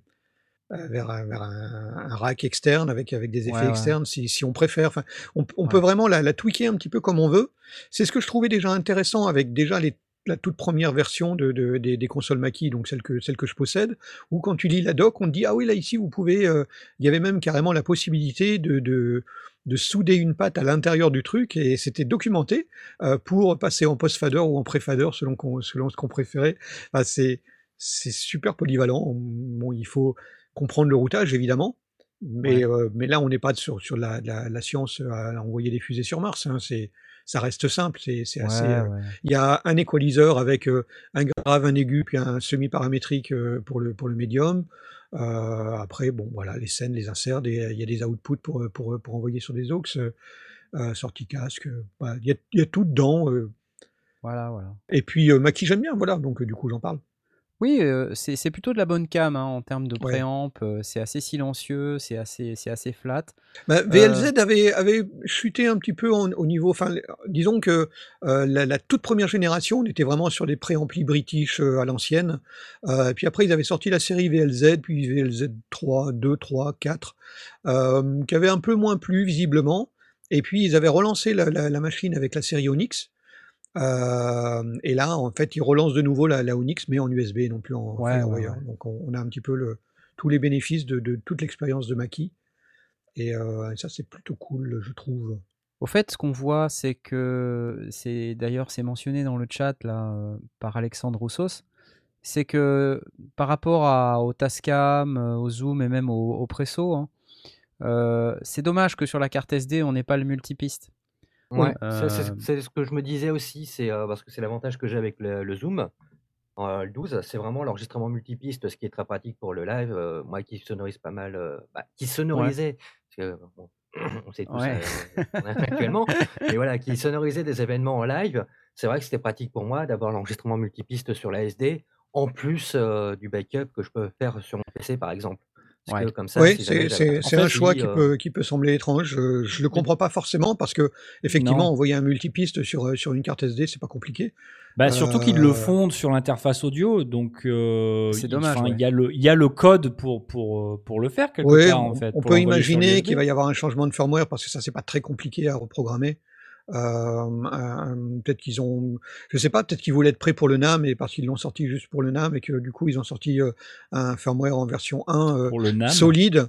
vers un, vers un, un rack externe avec, avec des effets Ouais, ouais. externes si, si on préfère. Enfin, on, on peut vraiment la, la tweaker un petit peu comme on veut. C'est ce que je trouvais déjà intéressant avec déjà les, la toute première version de, de- des, des consoles Mackie, donc celle que, celle que je possède, où quand tu lis la doc, on te dit ah oui là ici vous pouvez, euh, il y avait même carrément la possibilité de, de, de souder une patte à l'intérieur du truc et c'était documenté euh, pour passer en post-fader ou en pré-fader selon, qu'on- selon ce qu'on préférait. Enfin, c'est c'est super polyvalent. Bon, il faut comprendre le routage évidemment. Mais, euh, mais là, on n'est pas sur, sur la, la, la science à envoyer des fusées sur Mars. Hein. C'est, ça reste simple. C'est, c'est assez. Euh, ouais. Il y a un équaliseur avec euh, un grave, un aigu, puis un semi-paramétrique euh, pour le, pour le médium. Après, bon, voilà, les scènes, les inserts, des- il y a des outputs pour, pour, pour envoyer sur des aux, sortie casque. il, y a, il y a tout dedans. Voilà, voilà. et puis, Mackie, j'aime bien, voilà, donc du coup, j'en parle. Oui, c'est c'est plutôt de la bonne cam hein, en termes de Ouais. préamp. c'est assez silencieux, c'est assez, c'est assez flat. Bah, VLZ avait, avait chuté un petit peu en- au niveau. Enfin, disons que la, la toute première génération, on était vraiment sur des préamplis british à l'ancienne. Et puis après, ils avaient sorti la série VLZ, puis VLZ 3, 2, 3, 4, euh, qui avait un peu moins plu visiblement. Et puis ils avaient relancé la, la- la machine avec la série Onyx. Euh, et là, en fait, ils relancent de nouveau la, la Onyx, mais en USB, non plus en Ouais, Firewire. ouais, ouais. Donc on, on a un petit peu le, tous les bénéfices de, de toute l'expérience de Mackie. Et euh, ça, c'est plutôt cool, je trouve. Au fait, ce qu'on voit, c'est que c'est d'ailleurs c'est mentionné dans le chat là euh, par Alexandre Roussos, c'est que par rapport à, au Tascam, euh, au Zoom et même au, au Presso, hein, euh, c'est dommage que sur la carte SD on n'ait pas le multipiste. Ouais, Euh, c'est- ce que je me disais aussi, c'est euh, parce que c'est l'avantage que j'ai avec le, le Zoom. euh, le 12, c'est vraiment l'enregistrement multipiste, ce qui est très pratique pour le live. euh, moi qui sonorise pas mal, bah, qui sonorisait, parce que bon, on sait tous Ouais. actuellement, mais voilà, qui sonorisait des événements en live. C'est vrai que c'était pratique pour moi d'avoir l'enregistrement multipiste sur la SD, en plus du backup que je peux faire sur mon PC par exemple. Parce Ouais. que comme ça, Oui, si c'est un c'est un souci, choix qui euh, peut, qui peut sembler étrange. Je, je le comprends pas forcément parce que effectivement, Non. envoyer un multipiste sur, euh, sur une carte SD, c'est pas compliqué. Bah, surtout qu'ils le Euh, font sur l'interface audio, donc euh, C'est il- dommage, ouais. Il y, a le- il y a le code pour, pour, pour le faire quelque Oui, part on, en fait. on pour peut imaginer qu'il va y avoir un changement de firmware parce que ça, c'est pas très compliqué à reprogrammer. Euh, peut-être qu'ils ont, je sais pas, peut-être qu'ils voulaient être prêts pour le NAM et parce qu'ils l'ont sorti juste pour le NAM et que du coup ils ont sorti euh, un firmware en version 1 euh, Pour le NAM. solide.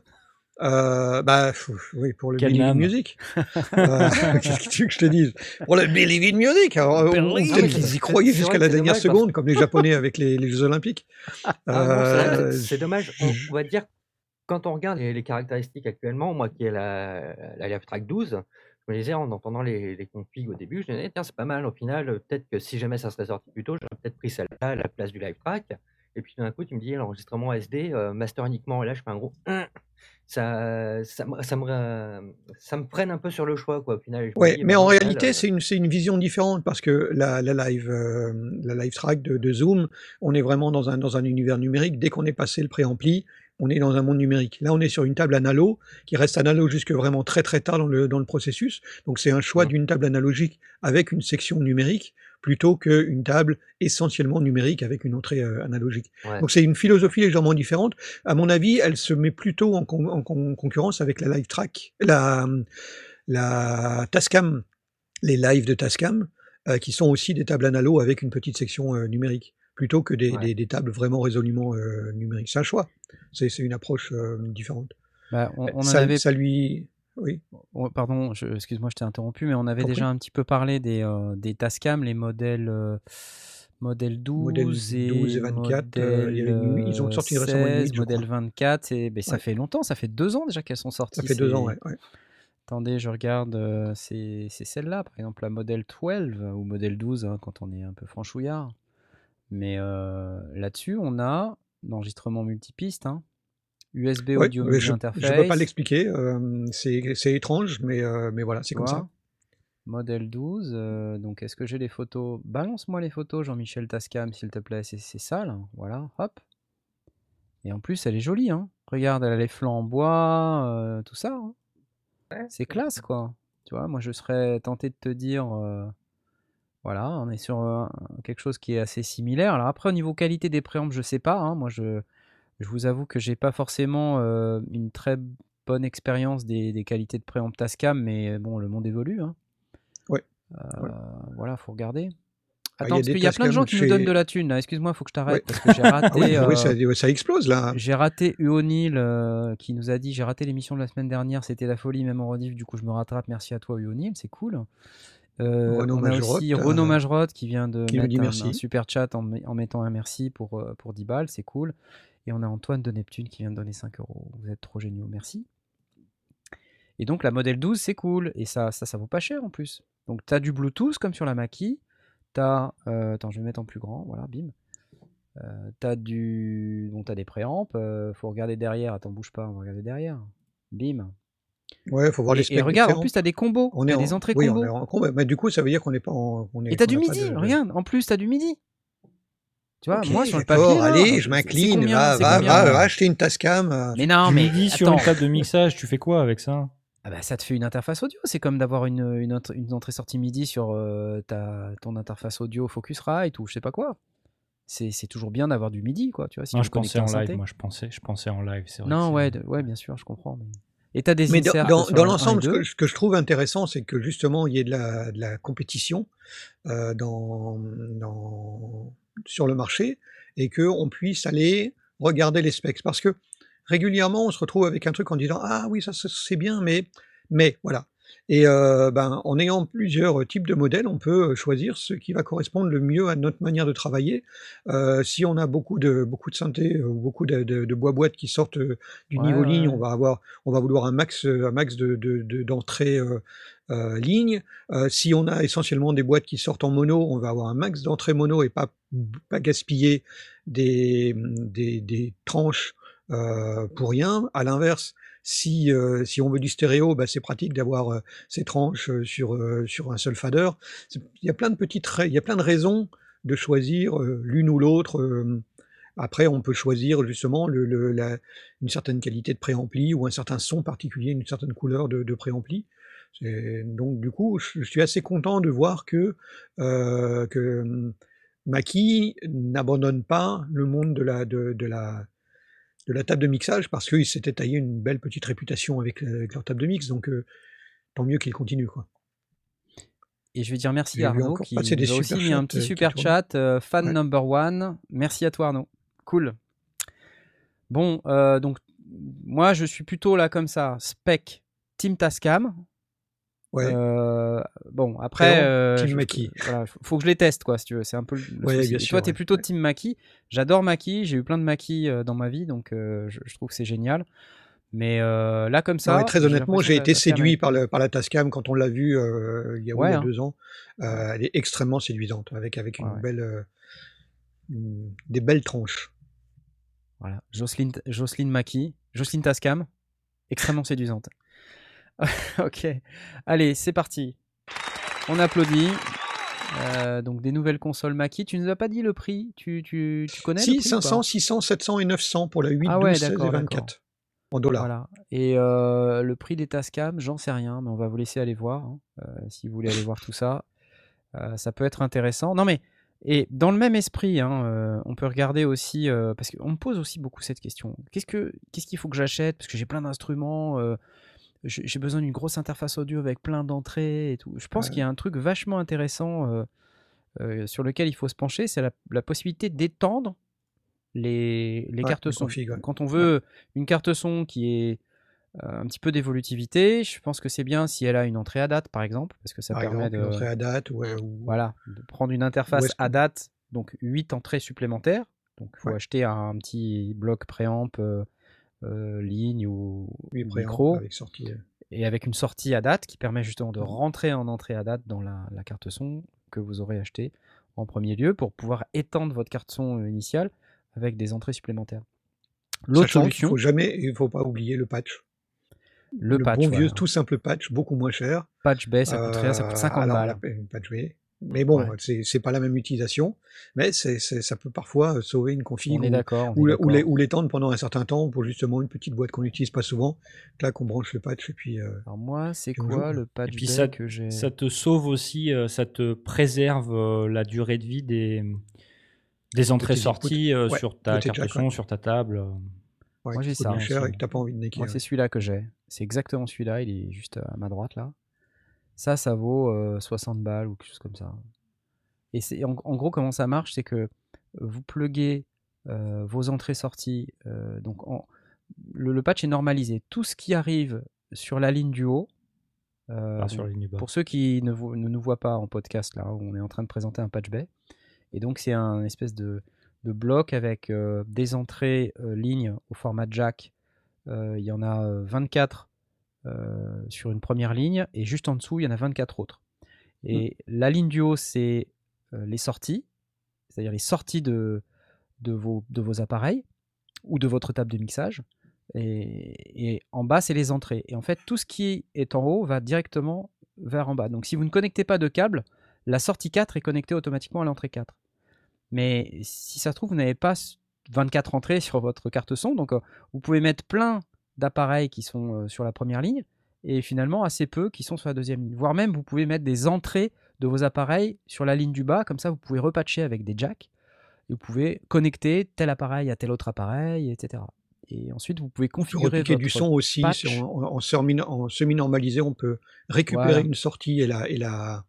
Euh, bah oui, pour le Believe in Music. Euh, Qu'est-ce que tu veux que je te dise? Pour le Believe in Music. Alors, Believe peut-être qu'ils y croyaient jusqu'à la dernière parce- seconde, comme les Japonais avec les, les Jeux Olympiques. Ah c'est- Euh, c'est dommage. On, je- on va dire, quand on regarde les, les caractéristiques actuellement, moi qui ai la, la Live Track 12, je me disais en entendant les, les configs au début, je me disais, tiens, c'est pas mal. Au final, euh, peut-être que si jamais ça serait sorti plus tôt, j'aurais peut-être pris celle-là à la place du Live Track. Et puis d'un coup, tu me dis, l'enregistrement SD, euh, master uniquement, et là, je fais un gros. Hein Ça, ça, me- ça, me, ça me freine un peu sur le choix, quoi, au final. Ouais, dis, mais en réalité, euh, c'est une, une vision différente parce que la, la live, euh, la live track de, de Zoom, on est vraiment dans un, dans un univers numérique. Dès qu'on est passé le préampli, on est dans un monde numérique. Là, on est sur une table analo qui reste analo jusque vraiment très très tard dans le, dans le processus. Donc, c'est un choix d'une table analogique avec une section numérique plutôt qu'une table essentiellement numérique avec une entrée euh, analogique. ouais. Donc c'est une philosophie légèrement différente. À mon avis, elle se met plutôt en, con- en con- concurrence avec la live track, la, la Tascam, les lives de Tascam, euh, qui sont aussi des tables analo avec une petite section euh, numérique, plutôt que des, Ouais. des- des tables vraiment résolument euh, numériques. C'est un choix. C'est une approche euh, différente. Bah, on, on en ça, avait ça lui, oui. Pardon, excuse-moi, je t'ai interrompu, mais on avait déjà un petit peu parlé des, euh, des Tascam, les modèles, euh, modèle 12, Modèle et 12 et 24, euh, une nuit- ils ont sorti récemment une nuit, 16, je modèle crois. 24, et, ben, ça Ouais. fait longtemps, ça fait deux ans déjà qu'elles sont sorties. Ça fait deux ans, ouais. ouais. Attendez, je regarde, euh, c'est c'est celle-là, par exemple, la modèle 12 ou modèle 12, hein, quand on est un peu franchouillard. Mais euh, là-dessus, on a l'enregistrement multipiste, hein, USB Ouais, audio mais je ne interface. peux pas l'expliquer. euh, c'est c'est étrange, mais, euh, mais voilà, c'est comme ça. Modèle 12, euh, donc est-ce que j'ai les photos? Balance-moi les photos, Jean-Michel Tascam, s'il te plaît. C'est c'est ça, là. Voilà, hop. Et en plus, elle est jolie, hein. Regarde, elle a les flancs en bois, euh, tout ça. hein. C'est classe, quoi. Tu vois, moi, je serais tenté de te dire, euh, voilà, on est sur euh, quelque chose qui est assez similaire. Alors après, au niveau qualité des préampes, je sais pas. hein. Moi, je, je vous avoue que j'ai pas forcément euh, une très bonne expérience des, des qualités de préamp Tascam, mais bon, le monde évolue. hein. Ouais. Euh, Ouais. Voilà, faut regarder. Ah, il Attends, parce qu'il y a plein de gens qui nous donnent de la thune. Excuse-moi, faut que je t'arrête Ouais. parce que j'ai Ah raté. oui, oui, euh, ça, ouais, ça explose là. j'ai raté Uonil euh, qui nous a dit j'ai raté l'émission de la semaine dernière, c'était la folie même en rediff, du coup je me rattrape. Merci à toi Uonil, c'est cool. Euh, Renaud on a Majrotte, aussi euh, qui vient de qui mettre dit un, merci. un super chat en, me- en mettant un merci pour, euh, pour 10 balles, c'est cool. Et on a Antoine de Neptune qui vient de donner 5 euros. Vous êtes trop géniaux, merci. Et donc la modèle 12 c'est cool et ça, ça ça vaut pas cher en plus. Donc tu as du Bluetooth comme sur la Mackie, tu as attends, je vais mettre en plus grand, voilà, bim. Euh, t'as du donc t'as des préamps, euh, faut regarder derrière, attends bouge pas, on va regarder derrière. Bim. Ouais, faut voir les Et, specs et regarde, en plus t'as des combos, On est t'as en- des entrées oui, combos. on est en combo. Mais du coup, ça veut dire qu'on n'est pas en. on est- Et t'as du midi, de- de- regarde, en plus t'as du midi. Tu vois, Ok, moi sur le papier. là, allez, je m'incline. Va, va, va, va acheter une Tascam. euh, Mais non, mais me dis sur une table de mixage, tu fais quoi avec ça? Ah bah, ça te fait une interface audio. C'est comme d'avoir une, une, une entrée-sortie MIDI sur euh, ta, ton interface audio Focusrite ou je sais pas quoi. C'est c'est toujours bien d'avoir du MIDI, quoi. Tu vois, si Non, tu je pensais en live. Moi, je pensais, je pensais en live. c'est vrai Non, ouais, de- ouais, bien sûr, je comprends. Mais... Et t'as des Mais dans, inserts dans- dans le l'ensemble, ce que, ce que je trouve intéressant, c'est que justement, il y ait de la, de la compétition euh, dans, dans- sur le marché et qu'on puisse aller regarder les specs. Parce que régulièrement, on se retrouve avec un truc en disant Ah oui, ça ça, c'est bien, mais, mais voilà. Et euh, ben, en ayant plusieurs types de modèles, on peut choisir ce qui va correspondre le mieux à notre manière de travailler. Euh, si on a beaucoup de, beaucoup de synthé ou beaucoup de, de, de bois-boîtes qui sortent du Ouais, niveau ouais, ligne, on va avoir, on va vouloir un max, un max de, de, d'entrées euh, ligne. Euh, si on a essentiellement des boîtes qui sortent en mono, on va avoir un max d'entrées mono et pas, pas gaspiller des, des, des tranches euh, pour rien. À l'inverse, si, euh, si on veut du stéréo, bah, c'est pratique d'avoir euh, ces tranches euh, sur, euh, sur un seul fader. Il y a plein de petites, il y a plein de raisons de choisir euh, l'une ou l'autre. euh, après, on peut choisir justement le, le- la- une certaine qualité de préampli ou un certain son particulier, une certaine couleur de, de préampli. Donc, du coup, je, je suis assez content de voir que, euh, que Maki n'abandonne pas le monde de la, de, de la, de la table de mixage parce qu'ils s'étaient taillé une belle petite réputation avec, euh, avec leur table de mix. Donc, euh, tant mieux qu'ils continuent. Quoi. Et je vais dire merci à Arnaud qui des a aussi mis un petit euh, super chat. euh, fan Ouais. number one. Merci à toi Arnaud. Cool. Bon, euh, donc moi je suis plutôt là comme ça. Spec, Team Tascam. Ouais. Euh, bon, après, euh, Team je- Maki. voilà, faut- faut que je les teste, quoi, si tu veux. C'est un peu le le Ouais, souci. bien Et sûr, toi, tu es ouais, plutôt. Team Maki. J'adore Maki. J'ai eu plein de Maki euh, dans ma vie, donc euh, je, je trouve que c'est génial. Mais là, comme ça, très honnêtement, j'ai été séduit par, le, par la Tascam quand on l'a vue il y a, hein. deux ans. Elle est extrêmement séduisante, avec, avec une belle, une- des belles tranches. Voilà, Jocelyne, Jocelyne Maki, Jocelyne Tascam, extrêmement séduisante. ok, allez, c'est parti. On applaudit. Euh, donc des nouvelles consoles Maki. Tu nous as pas dit le prix? Tu, tu, tu connais le Si, prix ou pas? 500, 600, 700 et 900 pour la 8, Ah ouais, 12, 16 et d'accord, 24 en dollars. Voilà. Et euh, le prix des Tascam, j'en sais rien, mais on va vous laisser aller voir. hein, euh, si vous voulez aller voir tout ça, ça peut être intéressant. Non mais, et dans le même esprit, hein, on peut regarder aussi, parce qu'on me pose aussi beaucoup cette question. Qu'est-ce que qu'est-ce qu'il faut que j'achète? Parce que j'ai plein d'instruments. J'ai besoin d'une grosse interface audio avec plein d'entrées et tout. Je pense Ouais. qu'il y a un truc vachement intéressant euh, euh, sur lequel il faut se pencher, c'est la, la possibilité d'étendre les, les Ouais, cartes son. ouais. Quand on veut une carte son qui est euh, un petit peu d'évolutivité, je pense que c'est bien si elle a une entrée à date, par exemple, parce que ça Par permet exemple, de, une entrée à date ou, voilà, de prendre une interface à date, donc 8 entrées supplémentaires. Donc il faut acheter un petit bloc préamp ligne ou, oui, micro avec sortie. euh, et avec une sortie à date qui permet justement de rentrer en entrée à date dans la, la carte son que vous aurez acheté en premier lieu pour pouvoir étendre votre carte son euh, initiale avec des entrées supplémentaires. L'autre solution, faut jamais, il faut pas oublier le patch. le, patch, bon voilà. vieux tout simple patch, beaucoup moins cher. patch bay, ça coûte rien, ça coûte Euh, 50 alors, balles. patch bay. Mais bon, Ouais. c'est c'est pas la même utilisation, mais c'est ça peut parfois euh, sauver une config ou, ou, ou l'étendre pendant un certain temps pour justement une petite boîte qu'on n'utilise pas souvent. Là, qu'on branche le patch et puis. euh, Alors moi, c'est puis quoi le Et patch puis bay ça, que j'ai? ça te sauve aussi, euh, ça te préserve la durée de vie des, des entrées-sorties euh, Ouais, sur ta carte son, sur ta table. ouais, Moi, j'ai ça, moins cher aussi. et que t'as pas envie de niquer. Moi, ouais. c'est celui-là que j'ai. C'est exactement celui-là. Il est juste à ma droite là. Ça, ça vaut euh, 60 balles ou quelque chose comme ça. Et c'est en, en gros comment ça marche, c'est que vous pluguez euh, vos entrées-sorties. euh, donc en- le, le patch est normalisé. Tout ce qui arrive sur la ligne du haut. euh, Pas sur la ligne du bas. pour ceux qui ne, nous voient pas en podcast, là, on est en train de présenter un patch bay. Et donc, c'est un espèce de, de bloc avec euh, des entrées euh, lignes au format jack. Euh, Il y en a euh, 24 euh, sur une première ligne, et juste en dessous, il y en a 24 autres. Et la ligne du haut, c'est euh, les sorties, c'est-à-dire les sorties de, de, vos, de vos appareils ou de votre table de mixage. Et, et en bas, c'est les entrées. Et en fait, tout ce qui est en haut va directement vers en bas. Donc, si vous ne connectez pas de câble, la sortie 4 est connectée automatiquement à l'entrée 4. Mais si ça se trouve, vous n'avez pas 24 entrées sur votre carte son. Donc, euh, vous pouvez mettre plein d'appareils qui sont euh, sur la première ligne et finalement assez peu qui sont sur la deuxième ligne. Voire même, vous pouvez mettre des entrées de vos appareils sur la ligne du bas. Comme ça, vous pouvez repatcher avec des jacks. Et vous pouvez connecter tel appareil à tel autre appareil, etc. Et ensuite, vous pouvez configurer votre du son aussi, patch. en, en- en semi- en semi-normalisé, on peut récupérer Voilà. une sortie et la, et la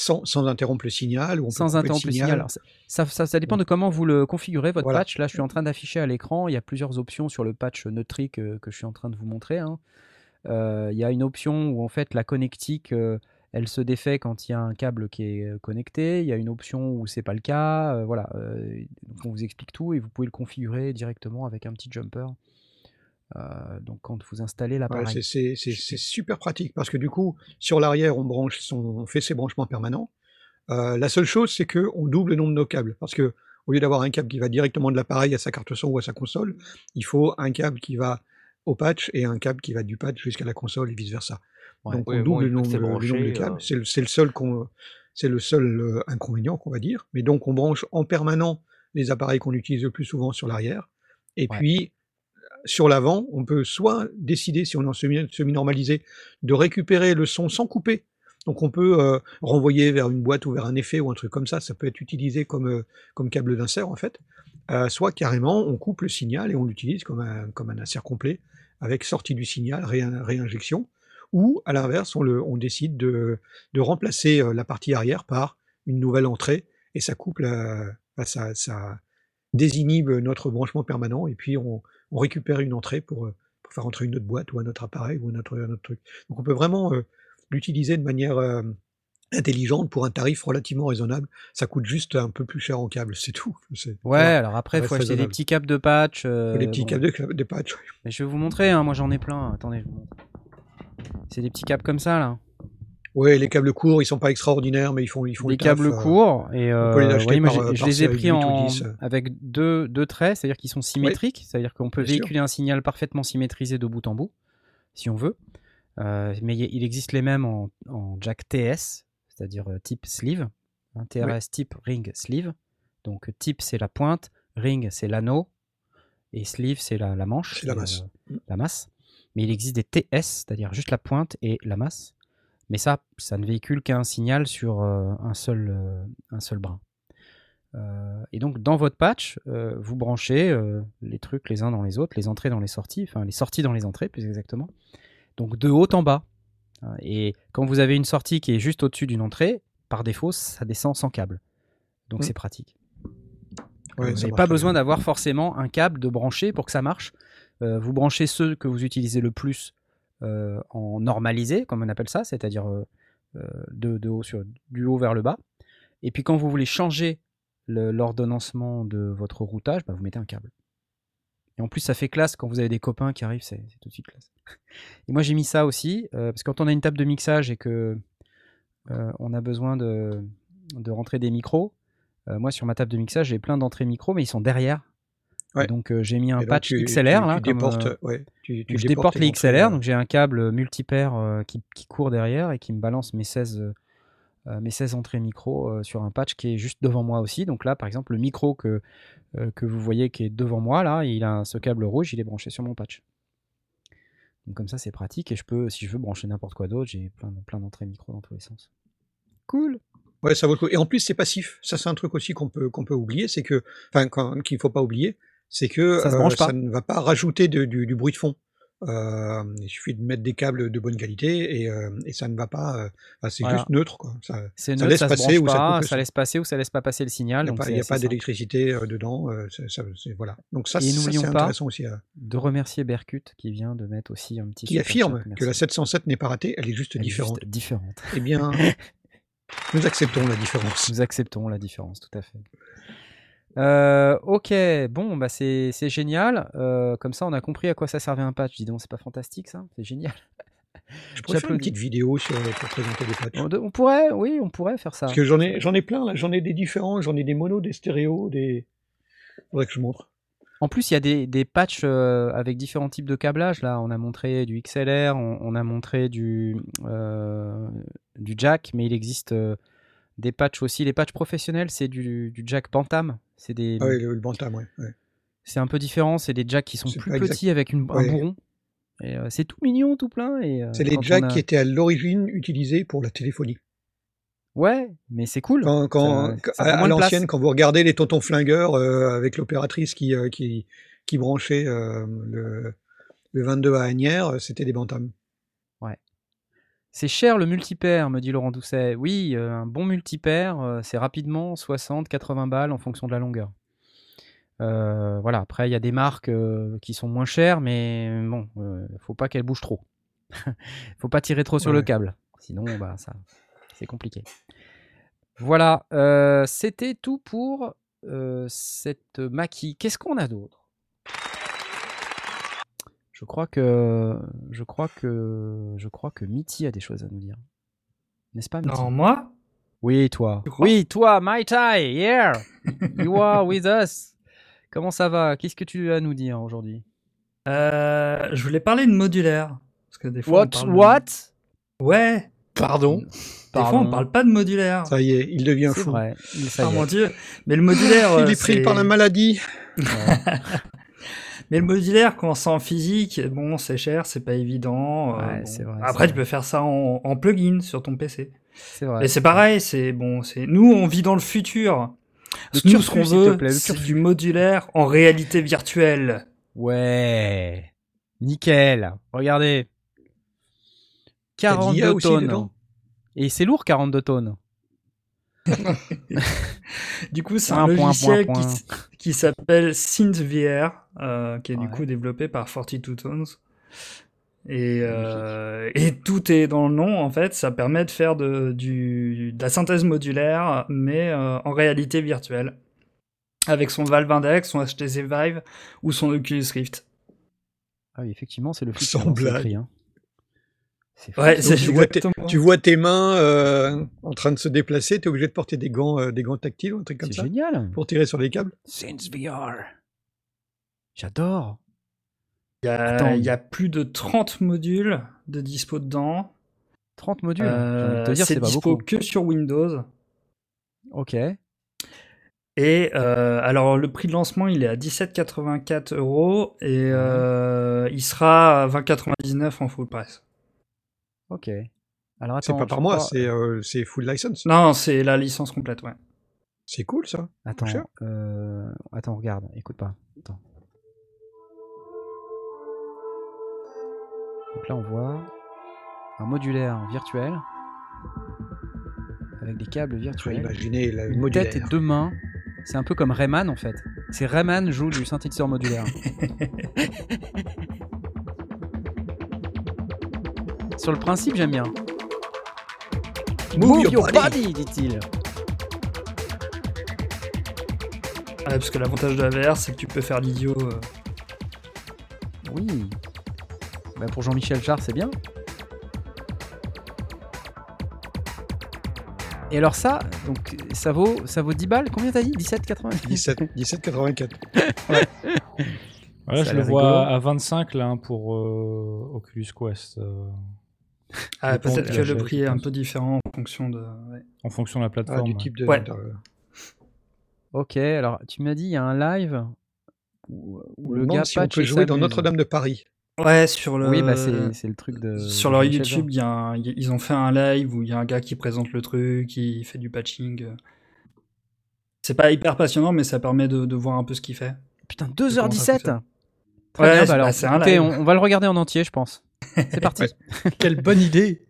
sans, sans interrompre le signal, ou on peut sans interrompre le signal. Alors, ça, ça, ça- ça dépend de comment vous le configurez, votre Voilà. patch. Là, je suis en train d'afficher à l'écran. Il y a plusieurs options sur le patch Neutric euh, que je suis en train de vous montrer. hein. Euh, il y a une option où, en fait, la connectique, euh, elle se défait quand il y a un câble qui est connecté. Il y a une option où c'est pas le cas. Euh, voilà. Donc, on vous explique tout et vous pouvez le configurer directement avec un petit jumper. Euh, donc, quand vous installez l'appareil. c'est- super pratique parce que du coup, sur l'arrière, on branche son, on fait ses branchements permanents. Euh, la seule chose, c'est que on double le nombre de nos câbles parce que au lieu d'avoir un câble qui va directement de l'appareil à sa carte son ou à sa console, il faut un câble qui va au patch et un câble qui va du patch jusqu'à la console et vice versa. Ouais. Donc on bon, double une le nombre, c'est le nombre de câbles. euh, C'est le, seul qu'on, c'est le seul euh, inconvénient qu'on va dire. Mais donc on branche en permanent les appareils qu'on utilise le plus souvent sur l'arrière. Et Ouais. puis sur l'avant, on peut soit décider, si on est en semi- semi-normalisé, de récupérer le son sans couper. Donc on peut euh, renvoyer vers une boîte ou vers un effet ou un truc comme ça. Ça peut être utilisé comme, euh, comme câble d'insert en fait. Euh, soit carrément, on coupe le signal et on l'utilise comme un, comme un insert complet avec sortie du signal, réin- réinjection. ou à l'inverse, on, décide de, de remplacer la partie arrière par une nouvelle entrée et ça coupe ça, ça désinhibe notre branchement permanent et puis on, on récupère une entrée pour, euh, pour faire entrer une autre boîte ou un autre appareil ou un autre, un autre truc. Donc on peut vraiment euh, l'utiliser de manière euh, intelligente pour un tarif relativement raisonnable. Ça coûte juste un peu plus cher en câble, c'est tout. Ouais, voilà. alors après, il faut acheter des petits câbles de patch. euh, Les petits bon. câbles de, patch. Mais je vais vous montrer, hein, moi j'en ai plein. Attendez, je vous montre. C'est des petits câbles comme ça là. Ouais, les câbles courts, ils sont pas extraordinaires, mais ils font, ils font des le taf, câbles euh, courts et euh, les oui, par, euh, je les ai pris 8 ou en 10, avec deux, deux traits, c'est-à-dire qu'ils sont symétriques, c'est-à-dire qu'on peut bien sûr. véhiculer un signal parfaitement symétrisé de bout en bout, si on veut. Euh, mais il existe les mêmes en, en jack TS, c'est-à-dire type sleeve, un TRS type ring sleeve. Donc type c'est la pointe, ring c'est l'anneau et sleeve c'est la, la manche, la masse. la masse. Mais il existe des TS, c'est-à-dire juste la pointe et la masse. Mais ça, ça ne véhicule qu'un signal sur euh, un, seul, euh, un seul brin. Euh, et donc dans votre patch, euh, vous branchez euh, les trucs les uns dans les autres, les entrées dans les sorties, enfin les sorties dans les entrées plus exactement. Donc de haut en bas. Et quand vous avez une sortie qui est juste au-dessus d'une entrée, par défaut, ça descend sans câble. Donc Mm. c'est pratique. Ouais, vous n'avez pas besoin d'avoir forcément un câble de brancher pour que ça marche. Vous branchez ceux que vous utilisez le plus en normalisé, comme on appelle ça, c'est-à-dire euh, euh, de, haut du haut vers le bas. Et puis quand vous voulez changer l'ordonnancement de votre routage, bah, vous mettez un câble. Et en plus, ça fait classe quand vous avez des copains qui arrivent, c'est tout de suite classe. Et moi, j'ai mis ça aussi, euh, parce que quand on a une table de mixage et que euh, on a besoin de, rentrer des micros, euh, moi, sur ma table de mixage, j'ai plein d'entrées micros, mais ils sont derrière. Ouais. Donc, euh, j'ai mis un Et patch tu- XLR. tu- là, tu comme, déportes, euh, ouais, tu- tu donc je déporte les XLR, donc j'ai un câble multipaire euh, qui, qui court derrière et qui me balance mes 16, euh, euh, mes 16 entrées micro euh, sur un patch qui est juste devant moi aussi. Donc là, par exemple, le micro que, euh, que vous voyez qui est devant moi, là, il a ce câble rouge, il est branché sur mon patch. Donc comme ça, c'est pratique et je peux, si je veux, brancher n'importe quoi d'autre. J'ai plein, plein d'entrées micro dans tous les sens. Cool. Ouais, ça vaut le coup. Et en plus, c'est passif. Ça, c'est un truc aussi qu'on peut qu'on peut oublier, c'est que, enfin, qu'il faut pas oublier, c'est que Ça branche pas. ne va pas rajouter de- du, du bruit de fond. Euh, il suffit de mettre des câbles de bonne qualité et, euh, et ça ne va pas. euh, enfin, c'est Voilà. juste neutre, quoi. Ça, ça neutre, laisse ça se passer ou ça pas, ça laisse passer ou ça laisse pas passer le signal. Il n'y a donc pas, d'électricité euh, dedans. euh, ça, ça- voilà. Donc ça, Et ça, n'oublions c'est pas intéressant aussi. à- de remercier Berkut qui vient de mettre aussi un petit qui affirme que la 707 n'est pas ratée, elle est juste Elle est juste différente. différente. Eh bien, nous acceptons la différence. Nous acceptons la différence, tout à fait. Euh, ok, bon, bah c'est génial. Euh, comme ça, on a compris à quoi ça servait un patch. Dis donc, c'est pas fantastique ça C'est génial. Je pourrais faire une petite vidéo sur, pour présenter les patchs. On, on pourrait, oui, on pourrait faire ça. Parce que j'en ai, j'en ai plein là, j'en ai des différents, j'en ai des monos, des stéréos, des. Faudrait que je montre. En plus, il y a des, des patchs euh, avec différents types de câblage. Là, on a montré du XLR, on, on a montré du, du jack, mais il existe des patchs aussi. Les patchs professionnels, c'est du, du jack Bantam. C'est des, Ah oui, le, le Bantam, ouais. ouais. c'est un peu différent. C'est des jacks qui sont plus exact- petits avec une, un Ouais. bourron. Et euh, c'est tout mignon, tout plein. Et, euh, C'est les jacks a- qui étaient à l'origine utilisés pour la téléphonie. Ouais, mais c'est cool. Quand, quand, Ça- quand- ça à, l'ancienne, quand vous regardez les tontons flingueurs euh, avec l'opératrice qui, qui, qui branchait le, le 22 à Agnières, c'était des Bantams. C'est cher le multipaire, me dit Laurent Doucet. Oui, euh, un bon multipaire, euh, c'est rapidement 60-80 balles en fonction de la longueur. Euh, voilà, après il y a des marques euh, qui sont moins chères, mais bon, euh, faut pas qu'elles bougent trop. faut pas tirer trop sur le câble, sinon bah ça, c'est compliqué. Voilà, c'était tout pour cette maquille. Qu'est-ce qu'on a d'autre? Je crois que je crois que je crois que Mitty a des choses à nous dire. N'est-ce pas Mitty Non, moi? Oui, toi. Tu crois? Oui, toi, My Tai, yeah. You are with us. Comment ça va? Qu'est-ce que tu as à nous dire aujourd'hui? Euh, Je voulais parler de modulaire. Parce que des fois, on What parle de- What? Ouais, Pardon? Des fois, Pardon. on parle pas de modulaire. Ça y est, il devient fou. vrai. Ça Oh y est. mon dieu. Mais le modulaire. Il euh, est pris c'est- par la maladie. Mais le modulaire, quand c'est en physique, bon, c'est cher, c'est pas évident. euh, Ouais, bon. c'est vrai, Après, tu peux faire ça en, en plugin sur ton PC. C'est vrai. Et c'est pareil, c'est bon, c'est nous, on vit dans le futur. Le nous, ce qu'on veut, c'est du modulaire en réalité virtuelle. Ouais. Nickel. Regardez. T'as de 42 l'IA aussi tonnes. Et c'est lourd 42 tonnes. Du coup, c'est un point, logiciel point, qui, point. s- qui s'appelle SynthVR, euh, qui est du coup développé par 42 Tones. Et, euh, et tout est dans le nom, en fait. Ça permet de faire de, du, de la synthèse modulaire, mais euh, en réalité virtuelle. Avec son Valve Index, son HTC Vive ou son Oculus Rift. Ah oui, effectivement, c'est le flux Sans blague. hein. C'est fou. Ouais, Donc, c'est tu, vois tes, exactement. tu vois tes mains euh, en train de se déplacer, tu es obligé de porter des gants, euh, des gants tactiles ou un truc comme C'est ça génial. pour tirer sur les câbles? Sense VR. J'adore. Il y, a, Attends. il y a plus de 30 modules de dispo dedans. 30 modules? De Euh, c'est c'est dispo beaucoup. que sur Windows. Ok. Et euh, alors le prix de lancement il est à 17,84 euros et euh, il sera à 20,99 en full price. Ok. Alors C'est pas par mois, c'est euh, c'est full license. Non, c'est la licence complète, ouais. C'est cool ça. Attends. euh, Attends, regarde. Écoute pas. Attends. Donc là, on voit un modulaire virtuel avec des câbles virtuels. imaginer la une modulaire. tête et deux mains. C'est un peu comme Rayman en fait. C'est Rayman joue du synthétiseur modulaire. Sur le principe, j'aime bien. Move your body. dit-il. Ouais, parce que l'avantage de la VR c'est que tu peux faire l'idiot. euh. Oui. Bah, pour Jean-Michel Jarre, c'est bien. Et alors ça, donc ça vaut, ça vaut 10 balles? Combien t'as dit? 17,90 17 17,84. Voilà, Ça a je le vois rigolo. à 25 là hein, pour euh, Oculus Quest. euh, Ah, peut-être que le prix est un peu différent en fonction de. ouais. en fonction de la Ah, plateforme. du ouais. type de. Ouais. Ok, alors tu m'as dit il y a un live où, le gars si on peut jouer dans. Notre-Dame de Paris. Ouais, sur le. Oui, bah c'est le truc de. Sur leur YouTube, il y a un- il y a- ils ont fait un live où il y a un gars qui présente le truc, qui fait du patching. C'est pas hyper passionnant, mais ça permet de, de voir un peu ce qu'il fait. Putain, comment ça 2h17 fonctionne. Très Ouais, bah alors, bah, c'est un écoutez, live. on, on va le regarder en entier, je pense. C'est parti. Ouais. Quelle bonne idée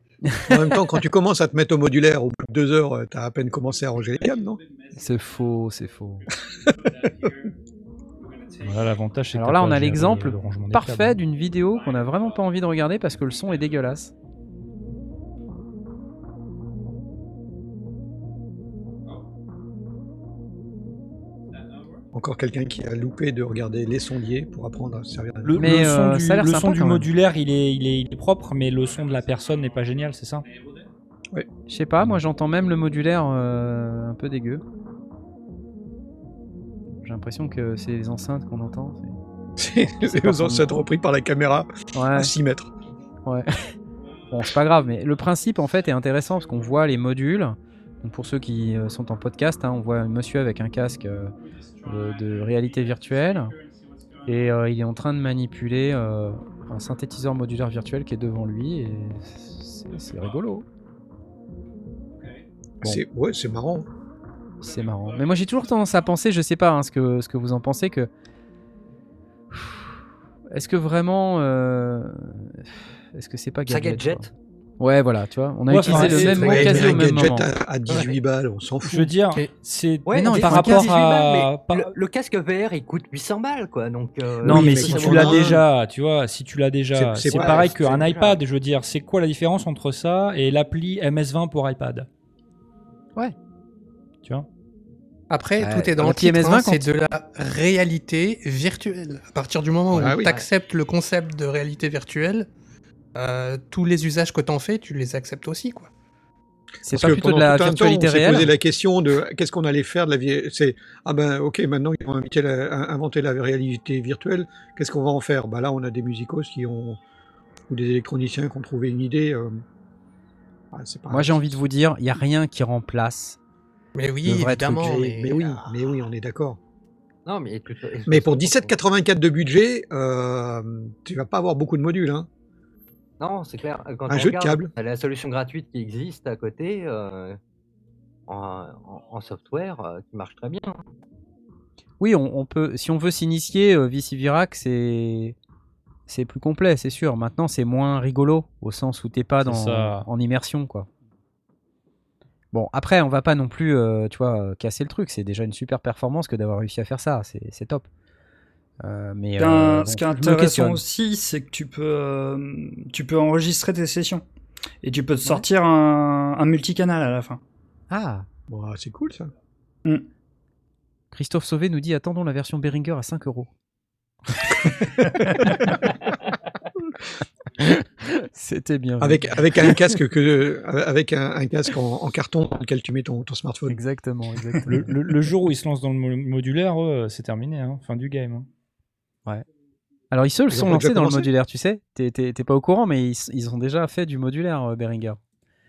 En même temps, quand tu commences à te mettre au modulaire, au bout de deux heures, t'as à peine commencé à ranger les câbles, non? C'est faux, c'est faux. Voilà, l'avantage, c'est que Alors là, on a l'exemple parfait d'une vidéo qu'on a vraiment pas envie de regarder parce que le son est dégueulasse. Encore quelqu'un qui a loupé de regarder les sondiers pour apprendre à se servir d'un Le, Mais, le son euh, du, ça a l'air le sympa, son du modulaire, il est, il, est, il est propre, mais le son de la personne n'est pas génial, c'est ça? Je sais pas, moi j'entends même le modulaire euh, un peu dégueu. J'ai l'impression que c'est les enceintes qu'on entend. C'est les ancêtres son- repris par la caméra Ouais, à 6 mètres. ouais. bon, c'est pas grave, mais le principe en fait est intéressant parce qu'on voit les modules. Donc pour ceux qui euh, sont en podcast, hein, on voit un monsieur avec un casque euh, de, de réalité virtuelle et euh, il est en train de manipuler euh, un synthétiseur modulaire virtuel qui est devant lui et c'est rigolo. Bon. C'est ouais, c'est marrant. C'est marrant. Mais moi j'ai toujours tendance à penser, je sais pas hein, ce, que, ce que vous en pensez, que. Est-ce que vraiment. euh, Est-ce que c'est pas Ça gadget, gadget Ouais, voilà, tu vois. On a Ouais, utilisé enfin, le même mot quasi mais au même gadget moment. à, à 18 balles, on s'en fout. Je veux dire, c'est Ouais, Mais non, par rapport 18 balles, mais à. par- le, le casque VR il coûte 800 balles quoi. Donc, euh, Non, Oui, mais mais si tu l'as déjà, tu vois, si tu l'as déjà, C'est- pareil qu'un iPad. Je veux dire, c'est quoi la différence entre ça et l'appli MS20 pour iPad? Ouais. Tu vois? Après, Ouais, tout est dans le l'appli titre, MS20 hein, c'est de la réalité virtuelle. À partir du moment où Ah oui. tu acceptes le concept de réalité virtuelle, euh, tous les usages que tu en fais, tu les acceptes aussi. quoi. C'est Parce pas que plutôt de la un temps, virtualité on s'est réelle posé la question de qu'est-ce qu'on allait faire de la vie. C'est ah ben ok maintenant ils ont invité la- inventé la réalité virtuelle. Qu'est-ce qu'on va en faire? Bah là on a des musicos qui ont ou des électroniciens qui ont trouvé une idée. euh, ah, pas- Moi j'ai envie de vous dire, il n'y a rien qui remplace. Mais Le oui, vrai évidemment. truc, Mais, mais oui, mais oui, on est d'accord. Non, mais, Mais pour 17,84 de budget, euh, tu vas pas avoir beaucoup de modules. Hein. Non, c'est clair. Quand Un on jeu de câble. la solution gratuite qui existe à côté euh, en, en- en software euh, qui marche très bien. Oui, on, on peut, si on veut s'initier, euh, Vici Virac, c'est c'est plus complet, c'est sûr. Maintenant, c'est moins rigolo au sens où t'es pas dans, ça. en immersion, quoi. Bon, après, on va pas non plus, euh, tu vois, casser le truc. C'est déjà une super performance que d'avoir réussi à faire ça. C'est c'est top. Euh, mais Ce qui est un- euh, ce qui est intéressant aussi, c'est que tu peux, euh, tu peux enregistrer tes sessions. Et tu peux te sortir un, un multicanal à la fin. Ah, Bon, ah, c'est cool ça. Christophe Sauvé nous dit attendons la version Behringer à 5 euros. C'était bien. Avec, avec un casque que, avec un, un casque en, en carton dans lequel tu mets ton, ton smartphone. Exactement, exactement. Le, le- le jour où ils se lancent dans le mo- modulaire, c'est terminé, hein. fin du game. hein. Alors ils se le Ils sont lancés dans le modulaire, tu sais. T'es- pas au courant, mais ils, ils ont déjà fait du modulaire, euh, Behringer.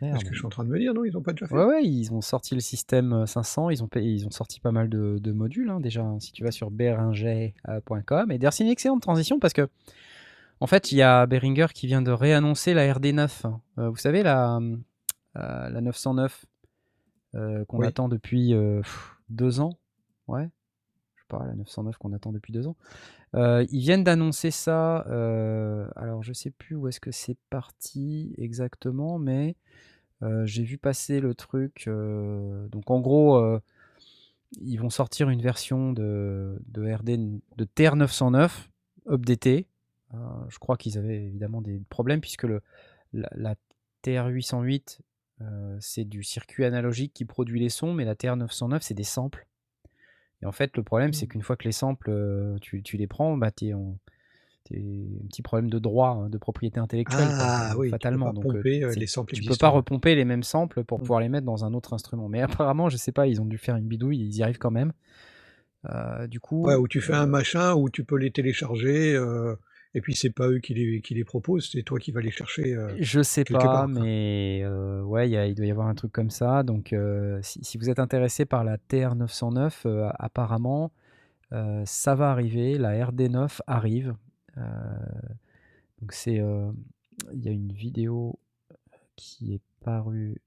C'est ce que je suis en train de me dire, non Ils ont pas déjà fait Ouais, ouais, ils ont sorti le système euh, 500, ils ont, payé- ils ont sorti pas mal de, de modules hein, déjà. hein, si tu vas sur behringer.com. Et d'ailleurs, c'est une excellente transition parce que, en fait, il y a Behringer qui vient de réannoncer la RD9. Euh, vous savez, la, euh, la 909 euh, qu'on Oui. attend depuis euh, pff, deux ans. Ouais, pas, la 909 qu'on attend depuis deux ans. Euh, ils viennent d'annoncer ça. euh, alors, je sais plus où est-ce que c'est parti exactement, mais euh, j'ai vu passer le truc. donc, en gros, ils vont sortir une version de, de RD de TR909 updatée. Euh, je crois qu'ils avaient évidemment des problèmes puisque le, la, TR808 euh, c'est du circuit analogique qui produit les sons, mais la TR909 c'est des samples. Et en fait, le problème, c'est qu'une fois que les samples, euh, tu, tu les prends, bah, tu es en t'es un petit problème de droit, hein, de propriété intellectuelle, Ah euh, oui, fatalement. tu peux Donc, pas euh, pomper euh, les samples tu peux pas repomper les mêmes samples pour Mm. pouvoir les mettre dans un autre instrument. Mais apparemment, je sais pas, ils ont dû faire une bidouille, ils y arrivent quand même. Euh, du coup, Ouais, où tu fais un machin où tu peux les télécharger, euh, et puis c'est pas eux qui les, qui les proposent, c'est toi qui vas les chercher. euh. Je sais pas, part, mais euh, ouais, il y a- il doit y avoir un truc comme ça. Donc, euh, si, si vous êtes intéressé par la TR909, euh, apparemment, ça va arriver. La RD9 arrive. Donc, c'est, il y a une vidéo qui est parue.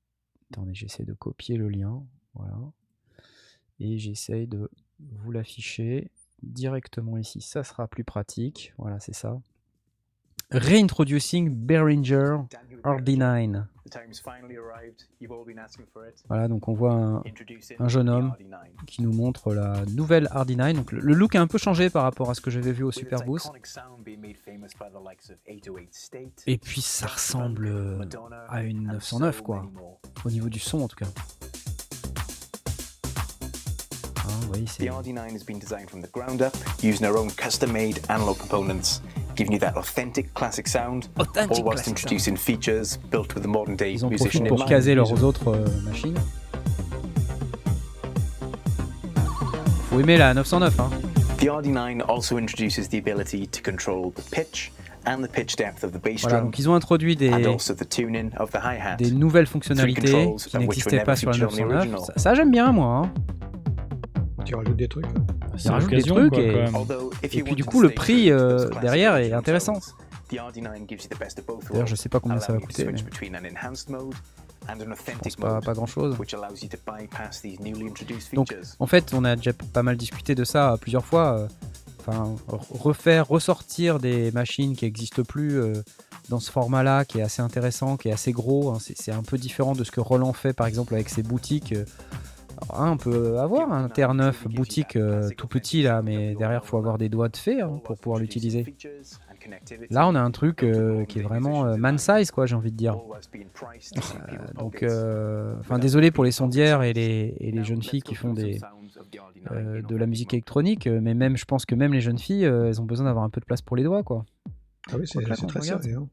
Attendez, j'essaie de copier le lien. Voilà. Et j'essaye de vous l'afficher directement ici. Ça sera plus pratique. Voilà, c'est ça. Reintroducing Behringer RD9. Voilà, donc on voit un, un jeune homme qui nous montre la nouvelle RD9. Donc le, look a un peu changé par rapport à ce que j'avais vu au Super Boost. Et puis ça ressemble euh, à une 909 quoi, au niveau du son en tout cas. Vous voyez, c'est The RD9 has been designed from the ground up, using our own custom-made analog components, giving you that authentic classic sound, authentique. all whilst introducing features built with the modern-day Ils en musician pour mind. caser leurs autres euh, machines. Faut aimer la 909 hein. The RD9 also introduces the ability to control the pitch and the pitch depth of the bass Voilà, drum, donc ils ont introduit des, and also the tuning of the hi-hat. des nouvelles fonctionnalités qui n'existaient pas sur la featured on the 909. original. Ça, ça, j'aime bien moi. hein. Tu rajoutes des trucs. là. C'est rajoute des l'occasion, trucs quoi, et- Et puis du coup le prix euh, derrière est intéressant. tones, The RD9 gives you the best of both D'ailleurs, je worlds, sais pas combien ça va coûter, mais pas, pas grand chose. Donc. En fait, on a déjà pas mal discuté de ça plusieurs fois. euh, Enfin, re- refaire, ressortir des machines qui n'existent plus euh, dans ce format-là, qui est assez intéressant, qui est assez gros. hein, c'est c'est un peu différent de ce que Roland fait, par exemple, avec ses boutiques. euh. Hein, on peut avoir un TR9 boutique euh, tout petit là, mais derrière, faut avoir des doigts de fée hein, pour pouvoir l'utiliser. Là, on a un truc euh, qui est vraiment euh, man size, quoi, j'ai envie de dire. Donc, euh, enfin, désolé pour les sondières et les, et les jeunes filles qui font des, euh, de la musique électronique, mais même, je pense que même les jeunes filles, euh, elles ont besoin d'avoir un peu de place pour les doigts, quoi. Ah oui, c'est très on regarde, serré. Hein.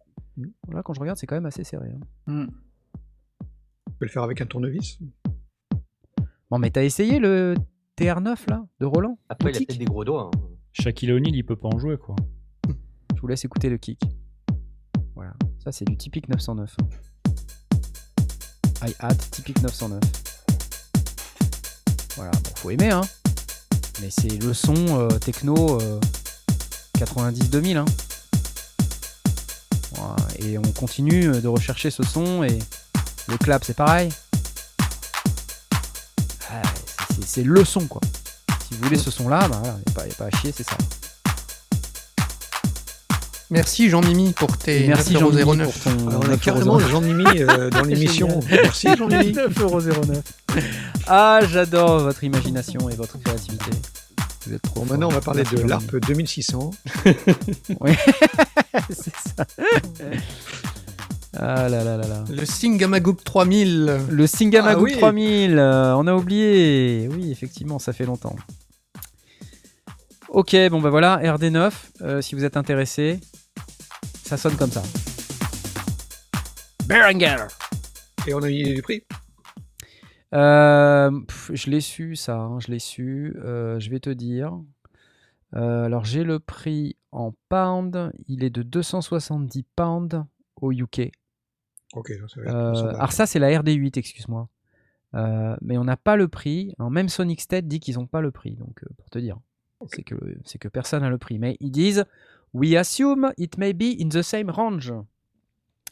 Là, quand je regarde, c'est quand même assez serré. hein. Hmm. Tu peux le faire avec un tournevis. Bon, mais t'as essayé le TR9 là, de Roland Après, il a peut-être des gros doigts. hein. Shaquille O'Neal, il peut pas en jouer, quoi. Je vous laisse écouter le kick. Voilà, ça c'est du typique 909. Hi-hat, typique 909. Voilà, bon, faut aimer, hein. Mais c'est le son euh, techno euh, 90-2000, hein. Voilà, Et on continue euh, de rechercher ce son et le clap c'est pareil. C'est- le son quoi. Si vous voulez ce son là, bah voilà, y a pas, y a pas à chier, c'est ça. Merci Jean-Mimi pour tes merci 9,09 Jean-Mimi pour ton Alors, on a 9,09. carrément Jean-Mimi euh, dans l'émission. Merci Jean-Mimi. 9,09€. Ah, j'adore votre imagination et votre créativité. Vous êtes trop Bon, maintenant, on va parler Merci, de l'ARP 2600. Oui. C'est ça. Ah là là là là. Le Singamagoop 3000. Le Singamagoop Ah oui. 3000, euh, on a oublié. Oui, effectivement, ça fait longtemps. Ok, bon bah voilà, RD9, euh, si vous êt intéressé, ça sonne comme ça. Berenger Et on a mis du prix? Euh, pff, je l'ai su, ça, hein, je l'ai su. Je vais te dire. Alors, j'ai le prix en pound. Il est de 270 pounds au UK. Ok, donc ça Euh, 200 balles. alors, ça, c'est la RD8, excuse-moi. Euh, mais on n'a pas le prix. Alors, même Sonic State dit qu'ils n'ont pas le prix. Donc, euh, pour te dire, c'est que, c'est que personne n'a le prix. Mais ils disent We assume it may be in the same range.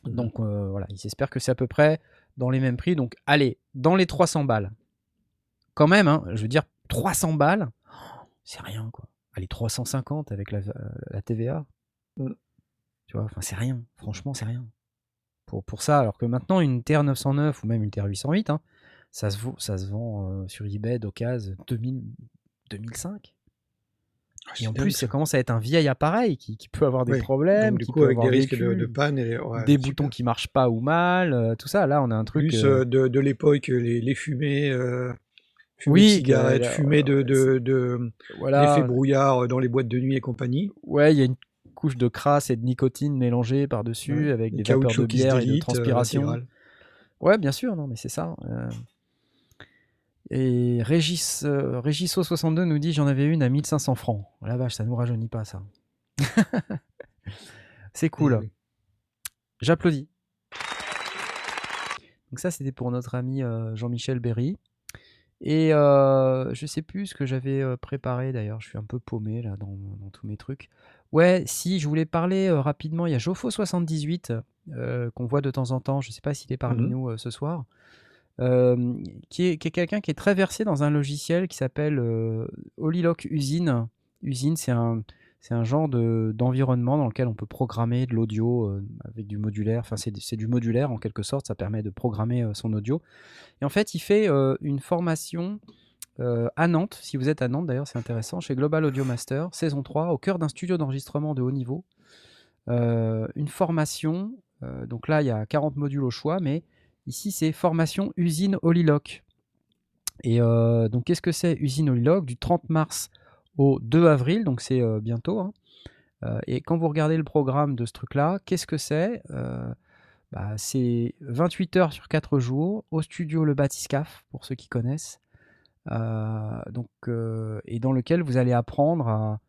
Donc, euh, voilà, ils espèrent que c'est à peu près dans les mêmes prix. Donc, allez, dans les 300 balles. Quand même, hein, je veux dire, 300 balles, c'est rien, quoi. Allez, 350 avec la, la TVA. Mm. Tu vois, enfin, c'est rien. Franchement, c'est rien. Pour, pour ça, alors que maintenant, une TR-909 ou même une TR-808, hein, ça, se vaut- ça se vend euh, sur eBay d'occasion 2000, 2005. Ah, Et en plus, ça. ça commence à être un vieil appareil qui, qui peut avoir des Oui. problèmes, Donc, du qui coup, peut avec avoir des risques de, vécu, de panne et ouais, des boutons qui marchent pas ou mal, euh, tout ça. Là, on a un truc. Plus euh, de, de l'époque, les, les fumées, fumées Oui, de cigarettes, fumées de, de, de voilà. l'effet brouillard dans les boîtes de nuit et compagnie. Ouais, il y a une couche de crasse et de nicotine mélangée par-dessus Ouais. avec des vapeurs de bière et de délite, euh, transpiration. intégral. ouais, bien sûr, non, mais c'est ça. euh. Et Régis, euh, Régisso62 nous dit j'en avais une à 1500 francs. La vache, ça nous rajeunit pas ça. c'est cool. Oui. J'applaudis. Donc ça, c'était pour notre ami euh, Jean-Michel Berry. Et euh, je sais plus ce que j'avais euh, préparé d'ailleurs. Je suis un peu paumé là dans, dans tous mes trucs. Ouais, si, je voulais parler euh, rapidement. Il y a Jofo78 euh, qu'on voit de temps en temps. Je sais pas s'il est parmi Mhm. nous euh, ce soir. Qui est, quelqu'un qui est très versé dans un logiciel qui s'appelle euh, Holylock Usine. Usine, c'est un, c'est un genre de- d'environnement dans lequel on peut programmer de l'audio avec du modulaire. Enfin, c'est du modulaire en quelque sorte. Ça permet de programmer son audio. Et en fait, il fait une formation euh, à Nantes. Si vous êtes à Nantes, d'ailleurs, c'est intéressant. Chez Global Audio Master, saison 3, au cœur d'un studio d'enregistrement de haut niveau. Euh, une formation. euh, donc là, il y a 40 modules au choix, mais ici, c'est formation usine Holylock. Et donc, qu'est-ce que c'est usine Holylock Du 30 mars au 2 avril, donc c'est bientôt. hein. Et quand vous regardez le programme de ce truc-là, qu'est-ce que c'est? Bah, C'est 28 heures sur 4 jours au studio Le Batiscaf, pour ceux qui connaissent. Euh, donc, euh, et dans lequel vous allez apprendre à,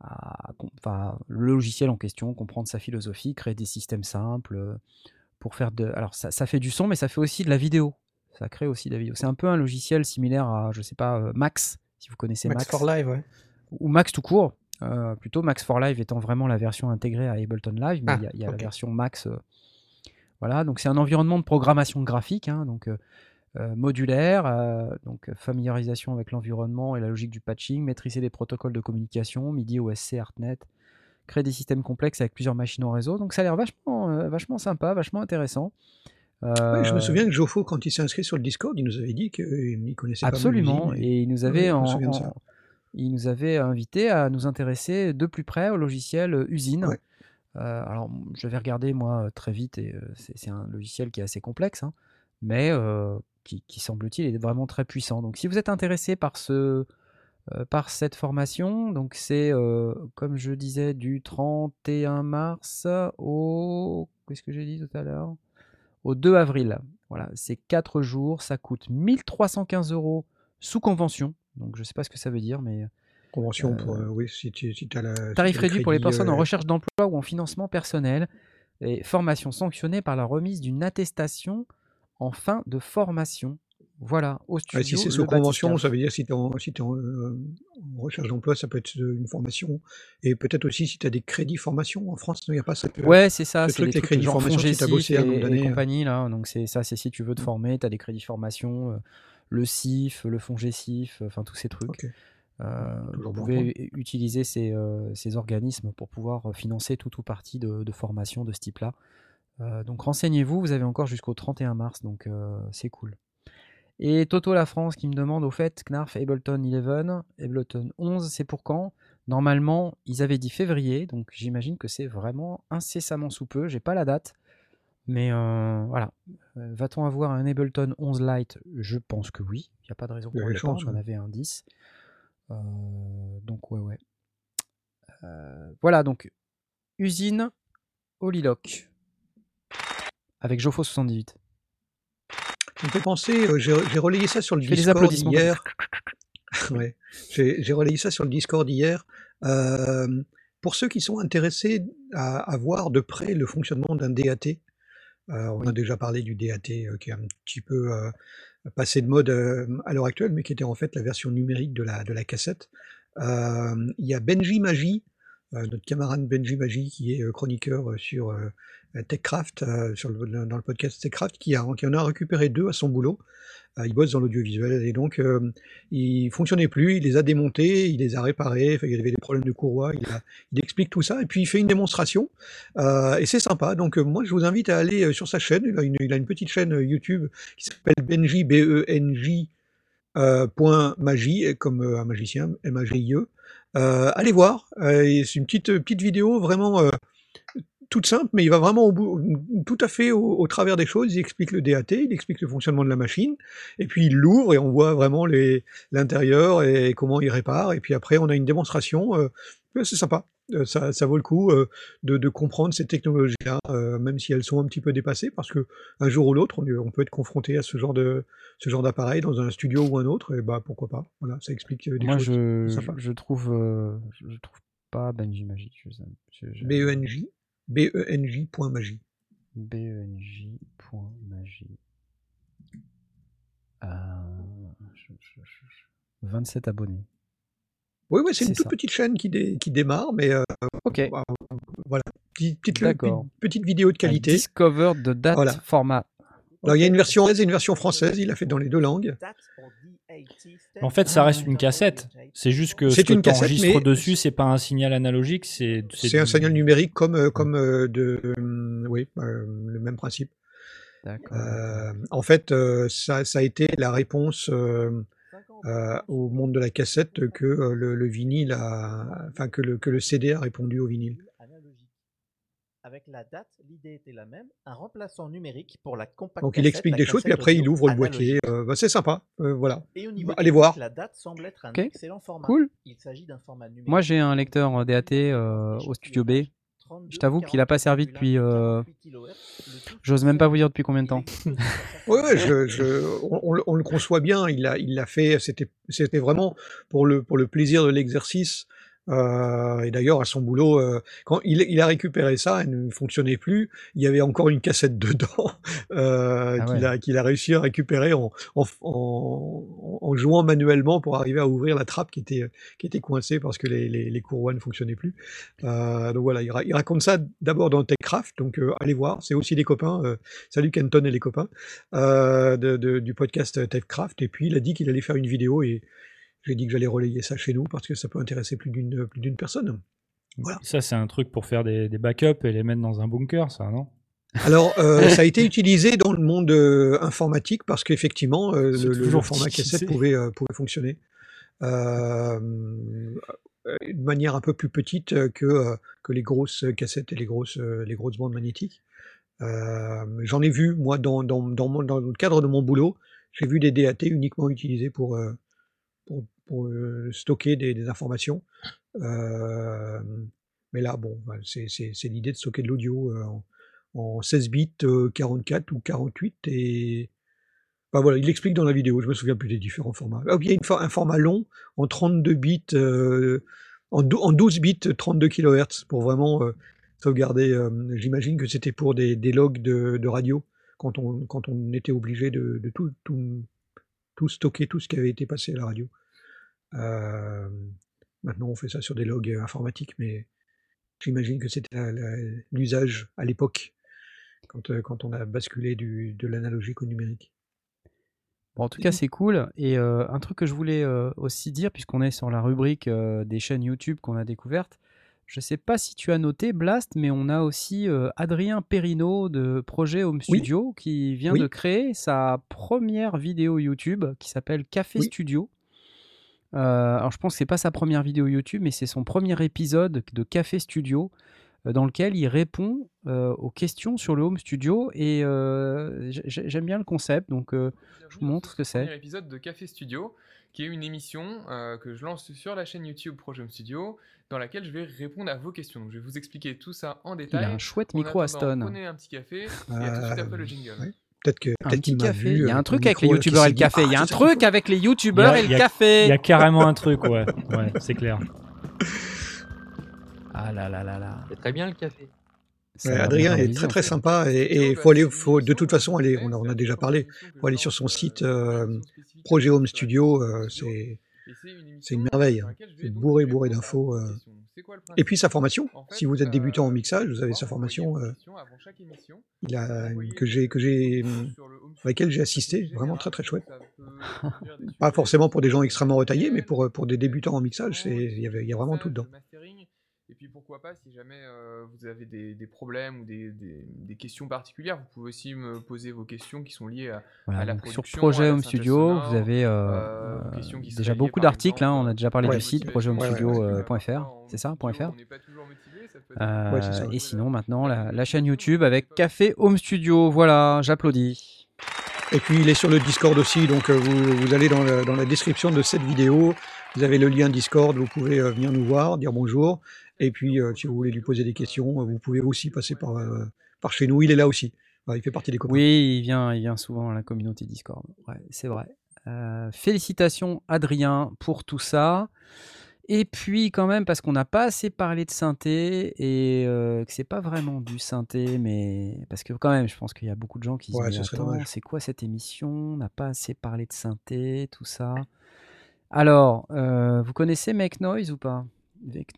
à le logiciel en question, comprendre sa philosophie, créer des systèmes simples euh, pour faire de. Alors, ça, ça fait du son, mais ça fait aussi de la vidéo. Ça crée aussi de la vidéo. C'est un peu un logiciel similaire à, je sais pas, Max, si vous connaissez Max Max. for Live, ouais. Ou Max tout court. euh, plutôt Max for Live étant vraiment la version intégrée à Ableton Live, mais Ah, il y a, y la version Max. euh, voilà, donc c'est un environnement de programmation graphique, hein, donc euh, modulaire, euh, donc euh, familiarisation avec l'environnement et la logique du patching, maîtriser les protocoles de communication, MIDI, OSC, ArtNet, créer des systèmes complexes avec plusieurs machines en réseau. Donc ça a l'air vachement, euh, vachement sympa, vachement intéressant. Je me Euh, souviens que Jofo, quand il s'est inscrit sur le Discord, il nous avait dit qu'il connaissait Absolument. pas. Et il nous avait, en- en- il nous avait invité à nous intéresser de plus près au logiciel euh, Usine. Ouais. Euh, alors, j'avais regardé moi euh, très vite et euh, c'est c'est un logiciel qui est assez complexe, hein, mais euh, qui, qui semble-t-il est vraiment très puissant. Donc, si vous êtes intéressé par ce euh, par cette formation, donc c'est euh, comme je disais du 31 mars au qu'est-ce que j'ai dit tout à l'heure? Au 2 avril. Voilà, c'est 4 jours, ça coûte 1315 euros sous convention. Donc je sais pas ce que ça veut dire, mais Convention pour, euh, oui, si tu si as la. si tarif le réduit pour les personnes en recherche d'emploi ou en financement personnel et formation sanctionnée par la remise d'une attestation en fin de formation. Voilà, au studio. Si c'est sous convention, ça veut dire si tu es, en, si t'es en, euh, en recherche d'emploi, ça peut être euh, une formation. Et peut-être aussi si tu as des crédits formation. En France, il n'y a pas ça. que- Ouais, c'est ça, c'est les trucs crédits formation, si t'as Fongecif bossé à un et, donné, euh. compagnie là. Donc c'est ça, c'est si tu veux te former, tu as des crédits formation, euh, le CIF, le Fongecif, enfin tous ces trucs. Ok. Euh, vous pouvez utiliser ces, ces organismes pour pouvoir financer tout ou partie de, de formation de ce type-là. Euh, donc renseignez-vous, vous avez encore jusqu'au 31 mars, donc euh, c'est cool. Et Toto La France qui me demande au fait, Knarf, Ableton 11, Ableton 11, c'est pour quand? Normalement, ils avaient dit février, donc j'imagine que c'est vraiment incessamment sous peu. J'ai pas la date, mais euh, voilà. Va-t-on avoir un Ableton 11 Lite? Je pense que oui. Il n'y a pas de raison pour le pas. On avait un 10. Euh, donc ouais, ouais. Euh, voilà, donc usine Oliloc avec Jofo78. Ça me fait penser, euh, j'ai relayé ça sur le fais Discord hier. ouais, j'ai relayé ça sur le Discord hier. Euh, pour ceux qui sont intéressés à, à voir de près le fonctionnement d'un DAT, euh, on a déjà parlé du DAT euh, qui est un petit peu euh, passé de mode à l'heure actuelle, mais qui était en fait la version numérique de la, de la cassette. Il y a Benji Magie, notre camarade Benji Magie, qui est chroniqueur sur TechCraft, euh, sur le- dans le podcast TechCraft, qui, a, en a récupéré deux à son boulot. Euh, il bosse dans l'audiovisuel et donc euh, il fonctionnait plus, il les a démontés, il les a réparés, il y avait des problèmes de courroie, il, a- explique tout ça et puis il fait une démonstration euh, et c'est sympa. Donc euh, moi je vous invite à aller euh, sur sa chaîne, il a une, a petite chaîne euh, YouTube qui s'appelle Benji, B-E-N-J euh, point magie, euh, comme euh, un magicien, M-A-G-I-E. Euh, allez voir, euh, et c'est une petite, euh, petite vidéo vraiment euh, toute simple, mais il va vraiment au bout, tout à fait au, au travers des choses. Il explique le DAT, il explique le fonctionnement de la machine, et puis il l'ouvre et on voit vraiment l'intérieur et comment il répare. Et puis après, on a une démonstration. euh, c'est sympa. Euh, Ça, ça vaut le coup euh, de, de comprendre ces technologies-là, euh, même si elles sont un petit peu dépassées, parce que un jour ou l'autre, on, on peut être confronté à ce genre de ce genre d'appareil dans un studio ou un autre, et bah pourquoi pas. Voilà, ça explique des Moi, choses je, je, sympas. je trouve, euh, je je trouve pas Benji. Je, je, je- B-E-N-J, B-E-N-J point magie. BENJ.magie. Euh, je- je- je- je- 27 abonnés. Oui, oui, c'est une toute ça. petite chaîne qui, dé- qui démarre, mais euh, Ok. bah, voilà, petite, vidéo de qualité. discovered the date Voilà. format. Alors il y a une version anglaise et une version française, il l'a fait dans les deux langues. En fait, ça reste une cassette. C'est juste que ce C'est que une tu enregistres dessus, c'est pas un signal analogique, c'est C'est un signal numérique comme, euh, comme euh, de, euh, oui, euh, le même principe. Euh, en fait, ça, ça a été la réponse euh, euh, au monde de la cassette que le, le vinyle a, enfin que le, que le CD a répondu au vinyle. Avec la date, l'idée était la même, un remplaçant numérique pour la compact Donc il explique des choses, puis après il ouvre le boîtier. Euh, bah, c'est sympa, euh, voilà. Et au niveau Allez voir. La date semble être un excellent format. Cool. Il s'agit d'un format numérique. Moi, j'ai un lecteur euh, DAT euh, au studio B. Je t'avoue qu'il n'a pas servi depuis. euh, J'ose même pas vous dire depuis combien de temps. Oui, ouais, je, je, on, on le- on le conçoit bien. Il l'a il l'a fait. C'était c'était vraiment pour le, pour le plaisir de l'exercice. Euh, et d'ailleurs, à son boulot, euh, quand il, il a récupéré ça, elle ne fonctionnait plus. Il y avait encore une cassette dedans euh, Ah qu'il a, réussi à récupérer en, en, en, en jouant manuellement pour arriver à ouvrir la trappe qui était, qui était coincée parce que les, les, les courroies ne fonctionnaient plus. Donc voilà, il, ra- il raconte ça d'abord dans TechCraft. Donc allez voir, c'est aussi des copains. salut Kenton et les copains de, de- du podcast TechCraft. Et puis il a dit qu'il allait faire une vidéo et j'ai dit que j'allais relayer ça chez nous parce que ça peut intéresser plus d'une plus d'une personne. Voilà. Ça, c'est un truc pour faire des, des backups et les mettre dans un bunker, ça, non? Alors, euh, ça a été utilisé dans le monde euh, informatique parce qu'effectivement, euh, le, le- format cassette pouvait, pouvait fonctionner de manière un peu plus petite que, que les grosses cassettes et les grosses, les grosses bandes magnétiques. J'en ai vu, moi, dans, dans, dans, mon- dans le cadre de mon boulot, j'ai vu des DAT uniquement utilisés pour, pour, pour, euh, stocker des, informations. Euh, mais là, bon, voilà, c'est l'idée de stocker de l'audio euh, en, en 16 bits, euh, 44 ou 48. Et bah voilà, il explique dans la vidéo, je me souviens plus des différents formats. Ah, il y a un format long en 32 bits, euh, en, dou- en 12 bits, 32 kHz pour vraiment euh, sauvegarder. euh, J'imagine que c'était pour des, logs de, radio quand on, quand on était obligé de, tout, tout stocker, tout ce qui avait été passé à la radio. Euh, maintenant, on fait ça sur des logs euh, informatiques, mais j'imagine que c'était l'usage à l'époque quand, euh, quand on a basculé du, de l'analogique au numérique. Bon, en tout cas, c'est cool. Et euh, un truc que je voulais euh, aussi dire, puisqu'on est sur la rubrique des chaînes YouTube qu'on a découvertes, je sais pas si tu as noté, Blast, mais on a aussi euh, Adrien Perrino de Projet Home Oui. Studio qui vient Oui. de créer sa première vidéo YouTube qui s'appelle Café Oui. Studio. Euh, alors, je pense que c'est pas sa première vidéo YouTube, mais c'est son premier épisode de Café Studio euh, dans lequel il répond euh, aux questions sur le Home Studio. Et euh, j'aime bien le concept, donc euh, je vous montre ce que Premier c'est. épisode de Café Studio, qui est une émission euh, que je lance sur la chaîne YouTube Projet Home Studio, dans laquelle je vais répondre à vos questions. Donc, je vais vous expliquer tout ça en Il détail. a un chouette En micro Aston. Prenez un petit café et à tout de suite après le jingle. ouais. Peut-être que qu'il m'a vu. Il y a un mon truc avec les youtubeurs et le café. Il y a Ah, un truc avec les youtubeurs et le café. Il y a carrément un truc, ouais. Ouais, c'est clair. Ah là là là là. C'est très bien le café. Ouais, Adrien est très très sympa et et il faut aller, faut de toute façon aller, on en a déjà parlé, faut aller sur son site euh, Projet Home Studio, euh, c'est c'est une merveille, hein. c'est bourré bourré d'infos. euh. Et puis sa formation, si vous êtes débutant en mixage, vous avez sa formation euh, il a, que j'ai que j'ai à laquelle j'ai assisté, vraiment très très chouette. Pas forcément pour des gens extrêmement retaillés, mais pour pour des débutants en mixage, c'est il y avait il y a vraiment tout dedans. Et puis pourquoi pas, si jamais euh, vous avez des, des problèmes ou des, des- des questions particulières, vous pouvez aussi me poser vos questions qui sont liées à, Voilà, à la donc sur production, Projet à la Home Studio, vous avez euh, euh, euh, déjà beaucoup d'articles. hein, on a déjà parlé Ouais. du site projethomestudio.fr, c'est ça .fr. Euh, c'est ça, ouais. et sinon maintenant la, la chaîne YouTube avec Café Home Studio. Voilà, j'applaudis. Et puis il est sur le Discord aussi, donc euh, vous, vous allez dans, le- dans la description de cette vidéo, vous avez le lien Discord, vous pouvez euh, venir nous voir, dire bonjour, et puis euh, si vous voulez lui poser des questions, euh, vous pouvez aussi passer par, euh, par chez nous, il est là aussi, il fait partie des copains. Oui, il vient, il vient souvent à la communauté Discord. Ouais, c'est vrai. Euh, félicitations Adrien pour tout ça. Et puis quand même, parce qu'on n'a pas assez parlé de synthé et euh, que c'est pas vraiment du synthé, mais parce que quand même, je pense qu'il y a beaucoup de gens qui se disent c'est quoi cette émission? On n'a pas assez parlé de synthé, tout ça. Alors, euh, vous connaissez Make Noise ou pas?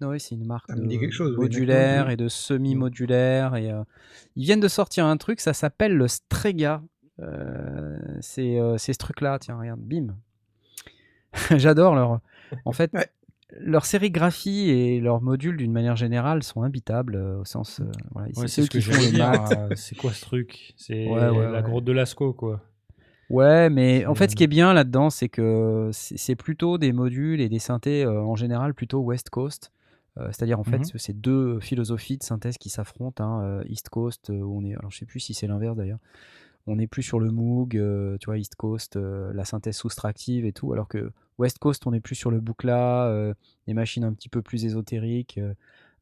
Noise, c'est une marque de chose, modulaire oui. et de semi-modulaire. Et euh, ils viennent de sortir un truc, ça s'appelle le Strega. Euh, c'est euh, c'est ce truc-là, tiens, regarde, bim. J'adore leur. En fait, Ouais. leur sérigraphie et leurs modules, d'une manière générale, sont imbitables euh, au sens. euh, voilà, Ouais, c'est ce que C'est quoi ce truc? C'est Ouais, ouais, la ouais. grotte de Lascaux, quoi. Ouais, mais en fait, ce qui est bien là-dedans, c'est que c'est plutôt des modules et des synthés euh, en général plutôt West Coast. Euh, C'est-à-dire en fait, Mhm. c'est- c'est deux philosophies de synthèse qui s'affrontent. hein, euh, East Coast, euh, où on est. Alors, je sais plus si c'est l'inverse d'ailleurs. On est plus sur le Moog, euh, tu vois, East Coast, euh, la synthèse soustractive et tout, alors que West Coast, on est plus sur le Bucla, euh, des machines un petit peu plus ésotériques, euh,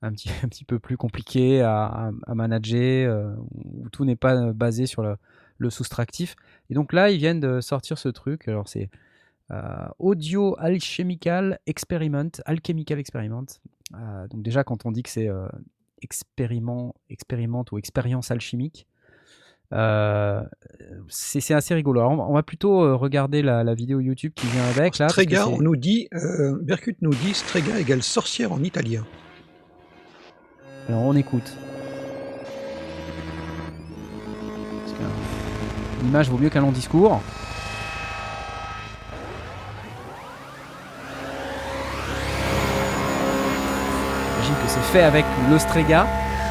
un, petit, un petit peu plus compliquées à, à- à manager, euh, où tout n'est pas euh, basé sur le, le soustractif. Et donc là, ils viennent de sortir ce truc. Alors c'est euh, Audio Alchemical Experiment, Alchemical Experiment. Euh, donc déjà, quand on dit que c'est euh, expériment, expérimente ou expérience alchimique, c'est assez rigolo. Alors, on, va- on va plutôt regarder la, la vidéo YouTube qui vient avec là. Strega, on nous dit, Berkut nous dit, Strega égale sorcière en italien. Alors on écoute. L'image vaut mieux qu'un long discours. J'imagine que c'est fait avec le Strega.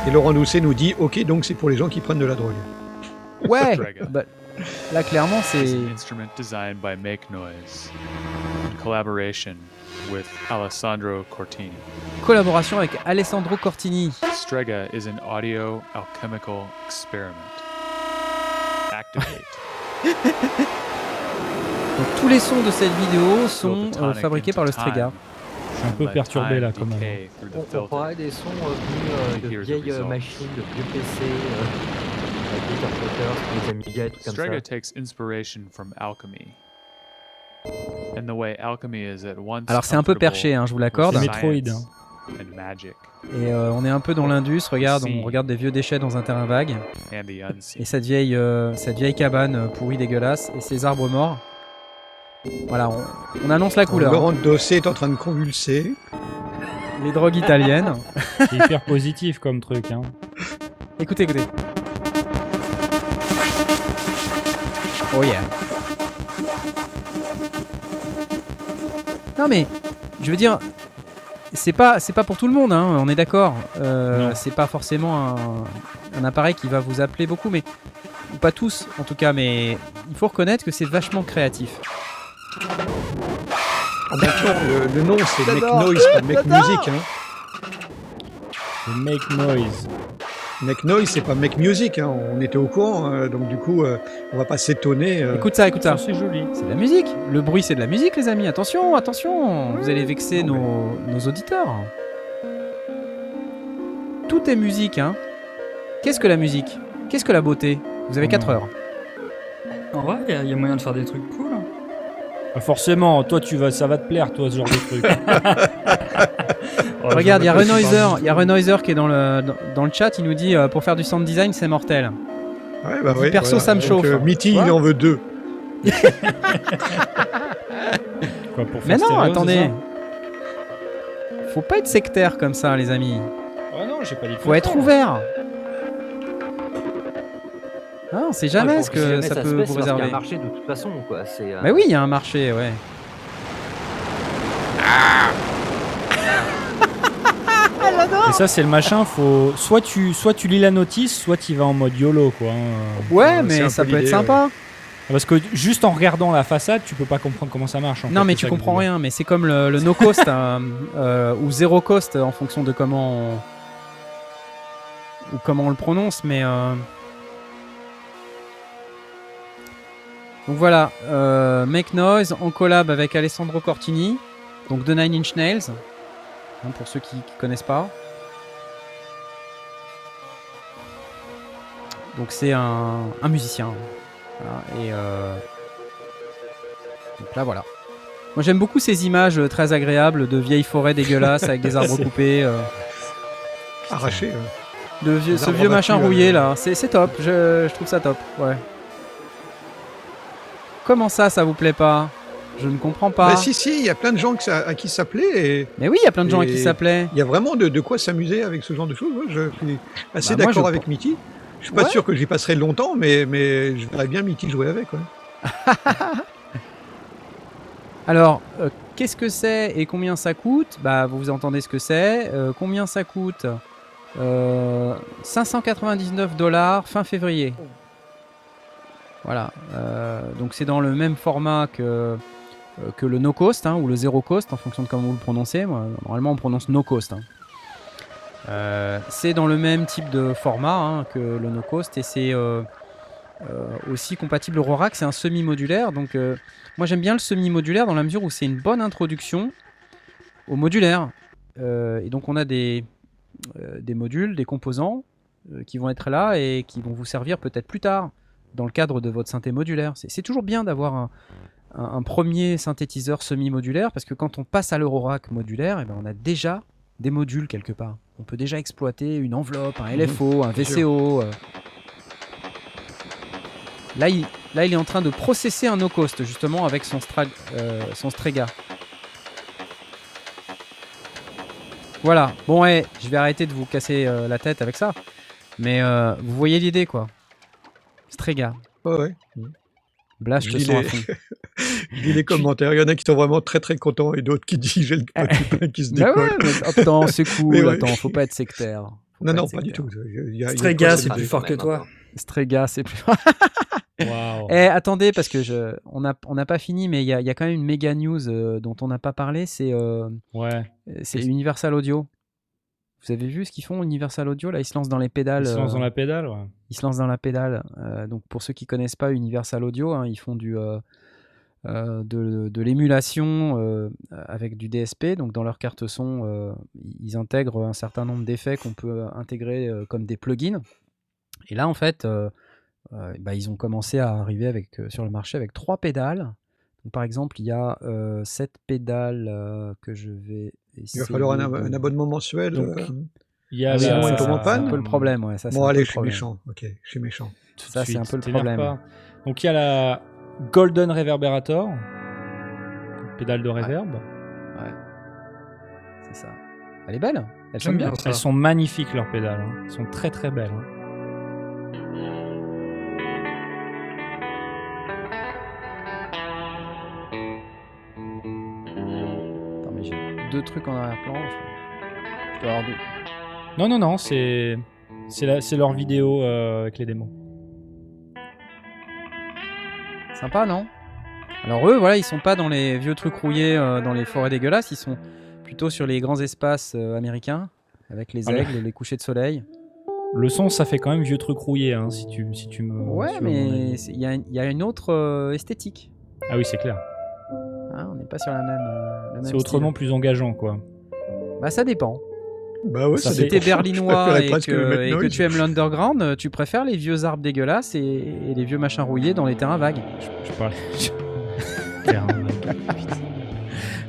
Et Laurent Doucet nous dit, ok, donc c'est pour les gens qui prennent de la drogue. Ouais Strega. bah, Là clairement c'est... is an instrument designed by Make Noise in collaboration with Alessandro Cortini. Collaboration avec Alessandro Cortini. Strega is an audio alchemical experiment. Activate. Donc tous les sons de cette vidéo sont euh, fabriqués par le. Strega. Je suis un peu Let perturbé là quand même. On, on parlait des sons euh, venus euh, de vieilles euh, machines, de vieux PC, euh, des interpréteurs, des Amiga, tout comme Strega ça. takes inspiration from alchemy. And the way alchemy is at once Alors c'est un peu perché, hein, je vous l'accorde. C'est Metroid, magic Et euh, on est un peu dans l'Indus, regarde, on regarde des vieux déchets dans un terrain vague. and the unseen. Et cette vieille, euh, cette vieille cabane euh, pourrie dégueulasse et ces arbres morts. Voilà, on, on annonce la couleur. Laurent Doucet est en train de convulser. Les drogues italiennes. C'est hyper positif comme truc. Hein. écoutez, écoutez. Oh yeah. Non mais, je veux dire, c'est pas, c'est pas pour tout le monde, hein, on est d'accord. Euh, c'est pas forcément un, un appareil qui va vous appeler beaucoup, mais ou pas tous en tout cas, mais il faut reconnaître que c'est vachement créatif. Attention, le, le nom c'est Make. Noise, pas Make. Music. Hein. Make noise. Make Noise, c'est pas Make Music. Hein. On était au courant, euh, donc du coup, euh, on va pas s'étonner. euh. Écoute ça, écoute ça. C'est joli. C'est de la musique. Le bruit, c'est de la musique, les amis. Attention, attention. Vous allez vexer nos, nos auditeurs. Tout est musique, hein. Qu'est-ce que la musique? Qu'est-ce que la beauté? Vous avez 4 heures. En vrai, il y, a- il y a moyen de faire des trucs cool. Bah, forcément, toi, tu vas, ça va te plaire, toi, ce genre de truc. Oh, Regarde, il y a Renoiser, parle il y a Renoiser qui est dans le, dans, dans le chat, il nous dit euh, pour faire du sound design, c'est mortel. Ouais, bah ouais, perso, voilà. ça me Donc, chauffe. euh, Mitty, il en veut deux. Quoi, pour faire Mais non, attendez. Faut pas être sectaire comme ça, les amis. Ouais, non, j'ai pas dit. Faut être ouvert. Ah, on sait jamais Ouais, ce que jamais ça peut vous y a réserver. un marché de toute façon, quoi. C'est, euh, Bah oui, il y a un marché, ouais. Et ça, c'est le machin, faut. Soit tu, soit tu lis la notice, soit tu vas en mode YOLO, quoi. hein. Ouais, mais ça peut être sympa. Parce que juste en regardant la façade, tu peux pas comprendre comment ça marche. en Non, fait, mais tu comprends rien. Mais c'est comme le, le no cost hein, euh, ou zéro cost en fonction de comment on... ou comment on le prononce. Mais euh, donc voilà, euh, Make Noise en collab avec Alessandro Cortini, donc de Nine Inch Nails, hein, pour ceux qui, qui connaissent pas. Donc c'est un, un musicien. Voilà, et euh, donc là voilà. Moi j'aime beaucoup ces images très agréables de vieilles forêts dégueulasses avec des arbres coupés. euh, Arraché. ouais. de vieux- ce vieux machin rouillé euh. là, c'est c'est top, je, je trouve ça top, ouais. Comment ça, ça vous plaît pas? Je ne comprends pas. Bah, si, si, il y a plein de gens à qui ça plaît. Et... Mais oui, il y a plein de gens à qui ça plaît. Il y a vraiment de, de quoi s'amuser avec ce genre de choses. je suis assez Bah, d'accord avec Mitty. Je suis pas Ouais. sûr que j'y passerai longtemps, mais, mais je verrais bien Mitty jouer avec. ouais. Alors, euh, qu'est-ce que c'est et combien ça coûte? Bah, vous entendez ce que c'est. Euh, combien ça coûte? Euh, 599 dollars fin février. Voilà. euh, donc c'est dans le même format que, euh, le no cost hein, ou le zero cost en fonction de comment vous le prononcez. Normalement, on prononce no cost. hein. Euh, c'est dans le même type de format hein, que le no cost et c'est aussi compatible au Rorac. C'est un semi-modulaire. Donc, moi j'aime bien le semi-modulaire dans la mesure où c'est une bonne introduction au modulaire. Et donc, on a des, modules, des composants qui vont être là et qui vont vous servir peut-être plus tard dans le cadre de votre synthé modulaire. C'est toujours bien d'avoir un, un- un premier synthétiseur semi-modulaire parce que quand on passe à l'Eurorack modulaire, eh ben, on a déjà des modules quelque part. On peut déjà exploiter une enveloppe, un LFO, un bien. VCO. euh. Là, il, là, il est en train de processer un no-cost justement avec son, euh, son Strega. Voilà. Bon, ouais, je vais arrêter de vous casser euh, la tête avec ça. Mais euh, vous voyez l'idée, quoi. Strega. Ouais, ouais. Blast, je te sens à les- fond. Je lis les commentaires. Il y en a qui sont vraiment très très contents et d'autres qui disent j'ai le petit qui se Bah décolle. ouais, mais attends, c'est cool, Mais ouais. attends, faut pas être sectaire. Faut Non, pas non, pas du tout. Y a- Strega, c'est plus fort que toi. Strega, c'est plus. Waouh. Eh, attendez, parce que je, on n'a on pas fini, mais il y a, il y a quand même une méga news euh, dont on n'a pas parlé. C'est euh, Ouais. c'est Universal Audio. Vous avez vu ce qu'ils font, Universal Audio Là, ils se lancent dans les pédales. Ils se lancent euh, dans la pédale, ouais. Ils se lancent dans la pédale. Euh, donc pour ceux qui connaissent pas Universal Audio, hein, ils font du euh, euh, de, de l'émulation euh, avec du DSP. Donc dans leur carte son, euh, ils intègrent un certain nombre d'effets qu'on peut intégrer euh, comme des plugins. Et là en fait, euh, euh, bah, ils ont commencé à arriver avec, euh, sur le marché avec trois pédales. Donc, par exemple, il y a euh, cette pédale euh, que je vais Il va falloir un, ab- un abonnement mensuel. Donc, euh, Il y a Ah, si ça, il tombe en un peu le problème, ouais, ça, c'est Bon, allez, je suis méchant. Ok, je suis méchant. Tout Ça, c'est un peu le problème. pas. Donc il y a la Golden Reverberator, pédale de reverb. Ouais. C'est ça. Elle est belle. Bien bien. ça. Elles sont magnifiques leurs pédales. hein. Elles sont très très belles. Deux trucs en arrière-plan. Avoir deux. Non, non, non, c'est c'est leur vidéo euh, avec les démos. Sympa, non? Alors eux, voilà, ils sont pas dans les vieux trucs rouillés, euh, dans les forêts dégueulasses, ils sont plutôt sur les grands espaces euh, américains, avec les Ah, le- aigles, les couchers de soleil. Le son, ça fait quand même vieux truc rouillé, hein, si tu si tu me. Ouais, si mais il y, a une- il y a une autre esthétique. Ah oui, c'est clair. Hein, on n'est pas sur la même. euh, même C'est autrement style. plus engageant, quoi. Bah ça dépend. Bah ouais, Ça ça si t'es. Je berlinois et que, et tu aimes l'underground, tu préfères les vieux arbres dégueulasses et, et les vieux machins rouillés dans les terrains vagues. Je parlais. Terrain vague.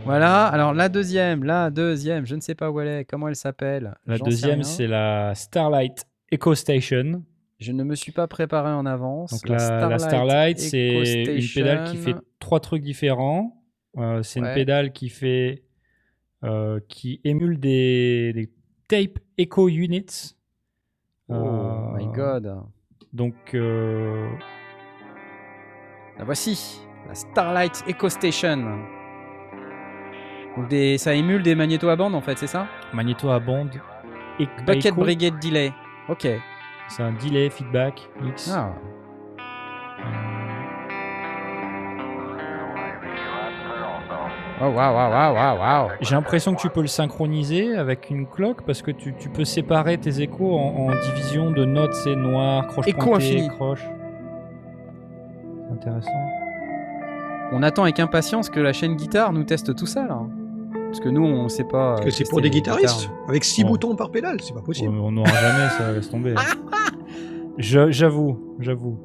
Voilà, alors la deuxième, la deuxième, je ne sais pas où elle est, comment elle s'appelle. La deuxième, c'est la Starlight Eco Station. Je ne me suis pas préparé en avance. Donc la, la Starlight, c'est Eco une pédale qui fait trois trucs différents. Euh, c'est Ouais. une pédale qui fait euh, qui émule des, des tape echo units. Oh Euh, my god. Donc La voici, la Starlight Eco Station. Donc des, ça émule des magnétos à bande en fait, c'est ça? Magnéto à bande. et- Bucket echo. Brigade Delay. Ok. C'est un delay feedback X. Ah. Oh waouh waouh waouh waouh waouh. J'ai l'impression que tu peux le synchroniser avec une cloque parce que tu, tu peux séparer tes échos en, en division de notes, c'est noir, croche Écho pointée, infini. croche. C'est intéressant. On attend avec impatience que la chaîne guitare nous teste tout ça là. Parce que nous on sait pas. Que euh, c'est tester pour des guitaristes guitares. Avec 6 Bon. boutons par pédale, c'est pas possible. on n'aura jamais ça, laisse tomber. Je- J'avoue, j'avoue.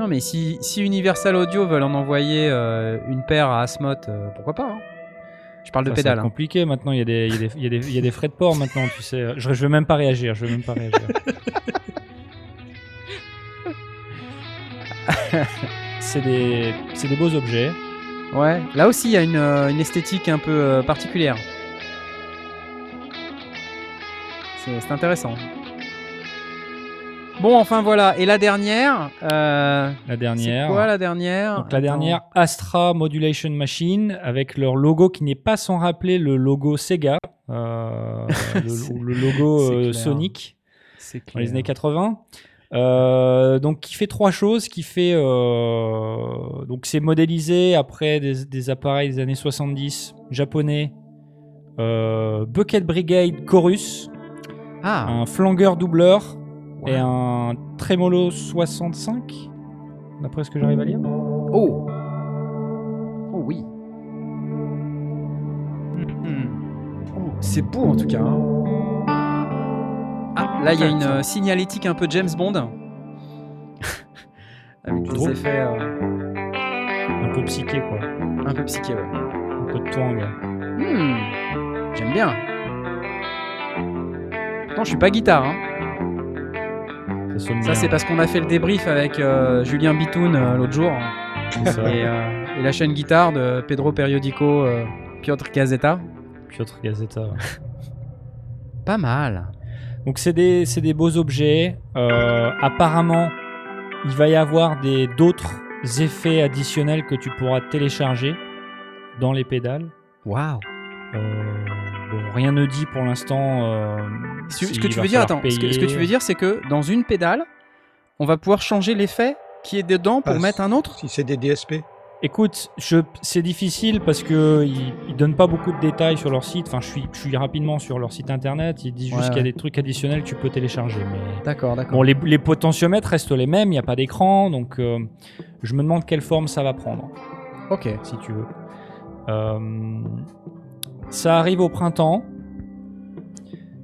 Non mais si, si Universal Audio veulent en envoyer euh, une paire à Asmoth, euh, pourquoi pas hein. Je parle de Ça, c'est pédale. hein. compliqué maintenant, il y, a des- il y, a des- il y a des- il y a des frais de port maintenant, tu sais. Je, je vais même pas réagir, je vais même pas réagir. c'est des, beaux objets. Ouais. Là aussi il y a une, euh, une esthétique un peu euh, particulière. C'est intéressant. Bon enfin voilà. Et la dernière. euh, La dernière. C'est quoi la dernière Donc la Attends. dernière, Astra Modulation Machine, avec leur logo qui n'est pas sans rappeler le logo Sega, euh, le, C'est- ou le logo c'est euh, clair. Sonic C'est dans les années 80. Euh, donc qui fait trois choses, qui fait euh, donc c'est modélisé après des, des appareils des années 70 japonais, euh, Bucket Brigade Chorus, Ah. un flangueur doubleur et un Tremolo 65, d'après ce que j'arrive à lire. Oh Oh oui Oh, C'est beau en tout cas. hein. Ah, là il y a une euh, signalétique un peu James Bond. Avec des trouves effets euh, Un peu psyché quoi, un peu psyché, ouais. un peu de twang. Hmm, J'aime bien. Pourtant, je suis pas guitare. Hein. Ça c'est parce qu'on a fait le débrief avec euh, Julien Bitoun euh, l'autre jour. Et, euh, et la chaîne guitare de Pedro Periodico, Piotr Gazeta. Piotr Gazeta. ouais. Pas mal. Donc c'est des, des beaux objets. Apparemment, il va y avoir des d'autres effets additionnels que tu pourras télécharger dans les pédales. Waouh. Euh, bon, rien ne dit pour l'instant. euh, Ce que tu veux dire, attends, ce que, ce que tu veux dire, c'est que dans une pédale, on va pouvoir changer l'effet qui est dedans pour Ah, mettre un autre Si c'est des DSP. Écoute, c'est difficile parce que ils, ils donnent pas beaucoup de détails sur leur site. Enfin, je suis, je suis rapidement sur leur site internet. Ils disent juste Ouais, qu'il y a des trucs additionnels que tu peux télécharger. Mais D'accord, d'accord. bon, les, les potentiomètres restent les mêmes. Il n'y a pas d'écran, donc euh, je me demande quelle forme ça va prendre, Ok. si tu veux. Euh, ça arrive au printemps.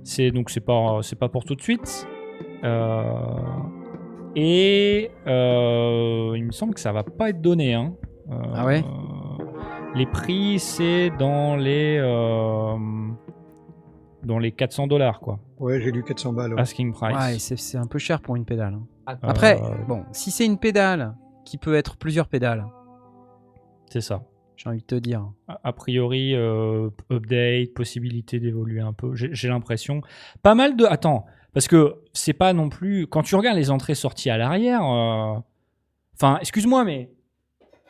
C'est donc c'est pas c'est pas pour tout de suite. Euh, et euh, il me semble que ça va pas être donné. Hein. Euh, Ah ouais? Les prix c'est dans les euh, dans les 400 dollars quoi. Ouais, j'ai lu 400 balles. ouais. Asking price. Ouais, c'est c'est un peu cher pour une pédale. hein. Ah, Après, Euh, bon, si c'est une pédale qui peut être plusieurs pédales, c'est ça. J'ai envie de te dire. A- priori, euh, update, possibilité d'évoluer un peu. J'ai l'impression. Pas mal de. Attends, parce que c'est pas non plus. Quand tu regardes les entrées sorties à l'arrière. euh, Enfin, excuse-moi, mais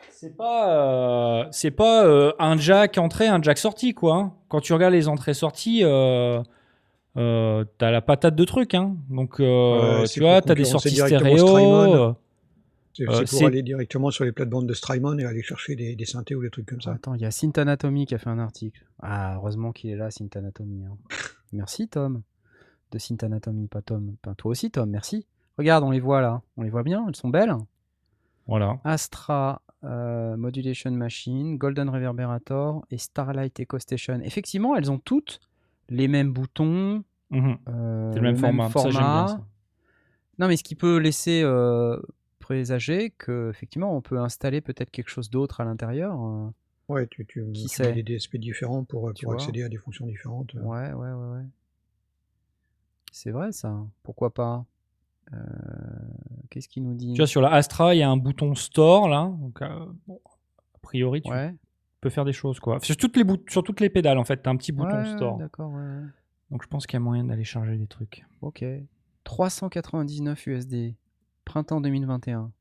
C'est pas, euh, c'est pas euh, un jack entrée, un jack sortie, quoi. hein. Quand tu regardes les entrées-sorties, euh, euh, t'as la patate de trucs. Hein. Donc, euh, tu vois, t'as des sorties directement stéréo. Euh, C'est Euh, pour c'est- aller directement sur les plates-bandes de Strymon et aller chercher des, des synthés ou des trucs comme ça. Attends, il y a Synth Anatomy qui a fait un article. Ah, heureusement qu'il est là, Synth Anatomy. hein. Merci, Tom. De Synth Anatomy, pas Tom. Enfin, toi aussi, Tom, merci. Regarde, on les voit là. On les voit bien, elles sont belles. Voilà. Astra euh, Modulation Machine, Golden Reverberator et Starlight Echo Station. Effectivement, elles ont toutes les mêmes boutons. Euh, C'est le même format. Ça, j'aime bien ça. Non, mais ce qui peut laisser euh, présager que effectivement, on peut installer peut-être quelque chose d'autre à l'intérieur. euh. Ouais, tu, tu, Qui tu mets des DSP différents pour, Tu pour accéder à des fonctions différentes. euh. Ouais, ouais, ouais, ouais. C'est vrai ça. Pourquoi pas Euh, Qu'est-ce qu'il nous dit? Tu vois, sur la Astra, il y a un bouton Store là. Donc, euh, bon, a priori, tu Ouais. peux faire des choses, quoi. Sur toutes les, bout- sur toutes les pédales, en fait, t'as un petit bouton Ouais, Store. D'accord, ouais. Donc, je pense qu'il y a moyen d'aller charger des trucs. Ok. 399 USD. Printemps 2021.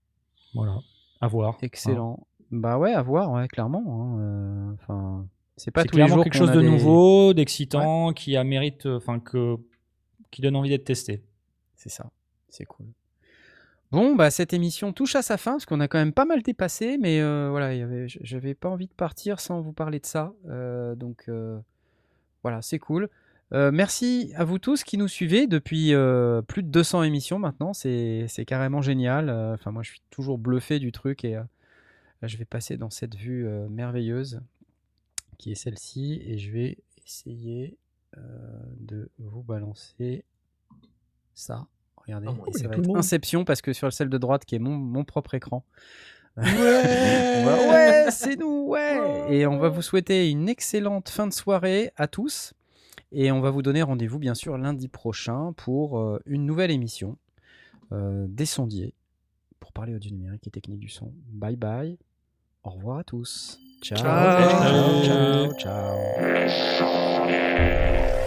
Voilà. À voir. Excellent. Bah ouais, à voir, ouais, clairement. hein, euh, Enfin, c'est pas tous les jours quelque chose de des- nouveau, d'excitant, qui a mérite, euh, enfin que, qui donne envie d'être testé. C'est ça. C'est cool. Bon, bah cette émission touche à sa fin parce qu'on a quand même pas mal dépassé, mais euh, voilà, j'avais pas envie de partir sans vous parler de ça. euh, donc euh, voilà, c'est cool. Euh, merci à vous tous qui nous suivez depuis euh, plus de 200 émissions maintenant. C'est carrément génial. Euh, Enfin, moi, je suis toujours bluffé du truc et je vais passer dans cette vue merveilleuse qui est celle-ci et je vais essayer de vous balancer ça. Regardez, Oh ça va être monde. Inception parce que sur celle de droite qui est mon, mon propre écran. Ouais. C'est nous, ouais. Et on va vous souhaiter une excellente fin de soirée à tous. Et on va vous donner rendez-vous, bien sûr, lundi prochain pour euh, une nouvelle émission euh, des sondiers pour parler audio numérique et technique du son. Bye bye. Au revoir à tous. Ciao. Ciao. ciao, ciao. ciao.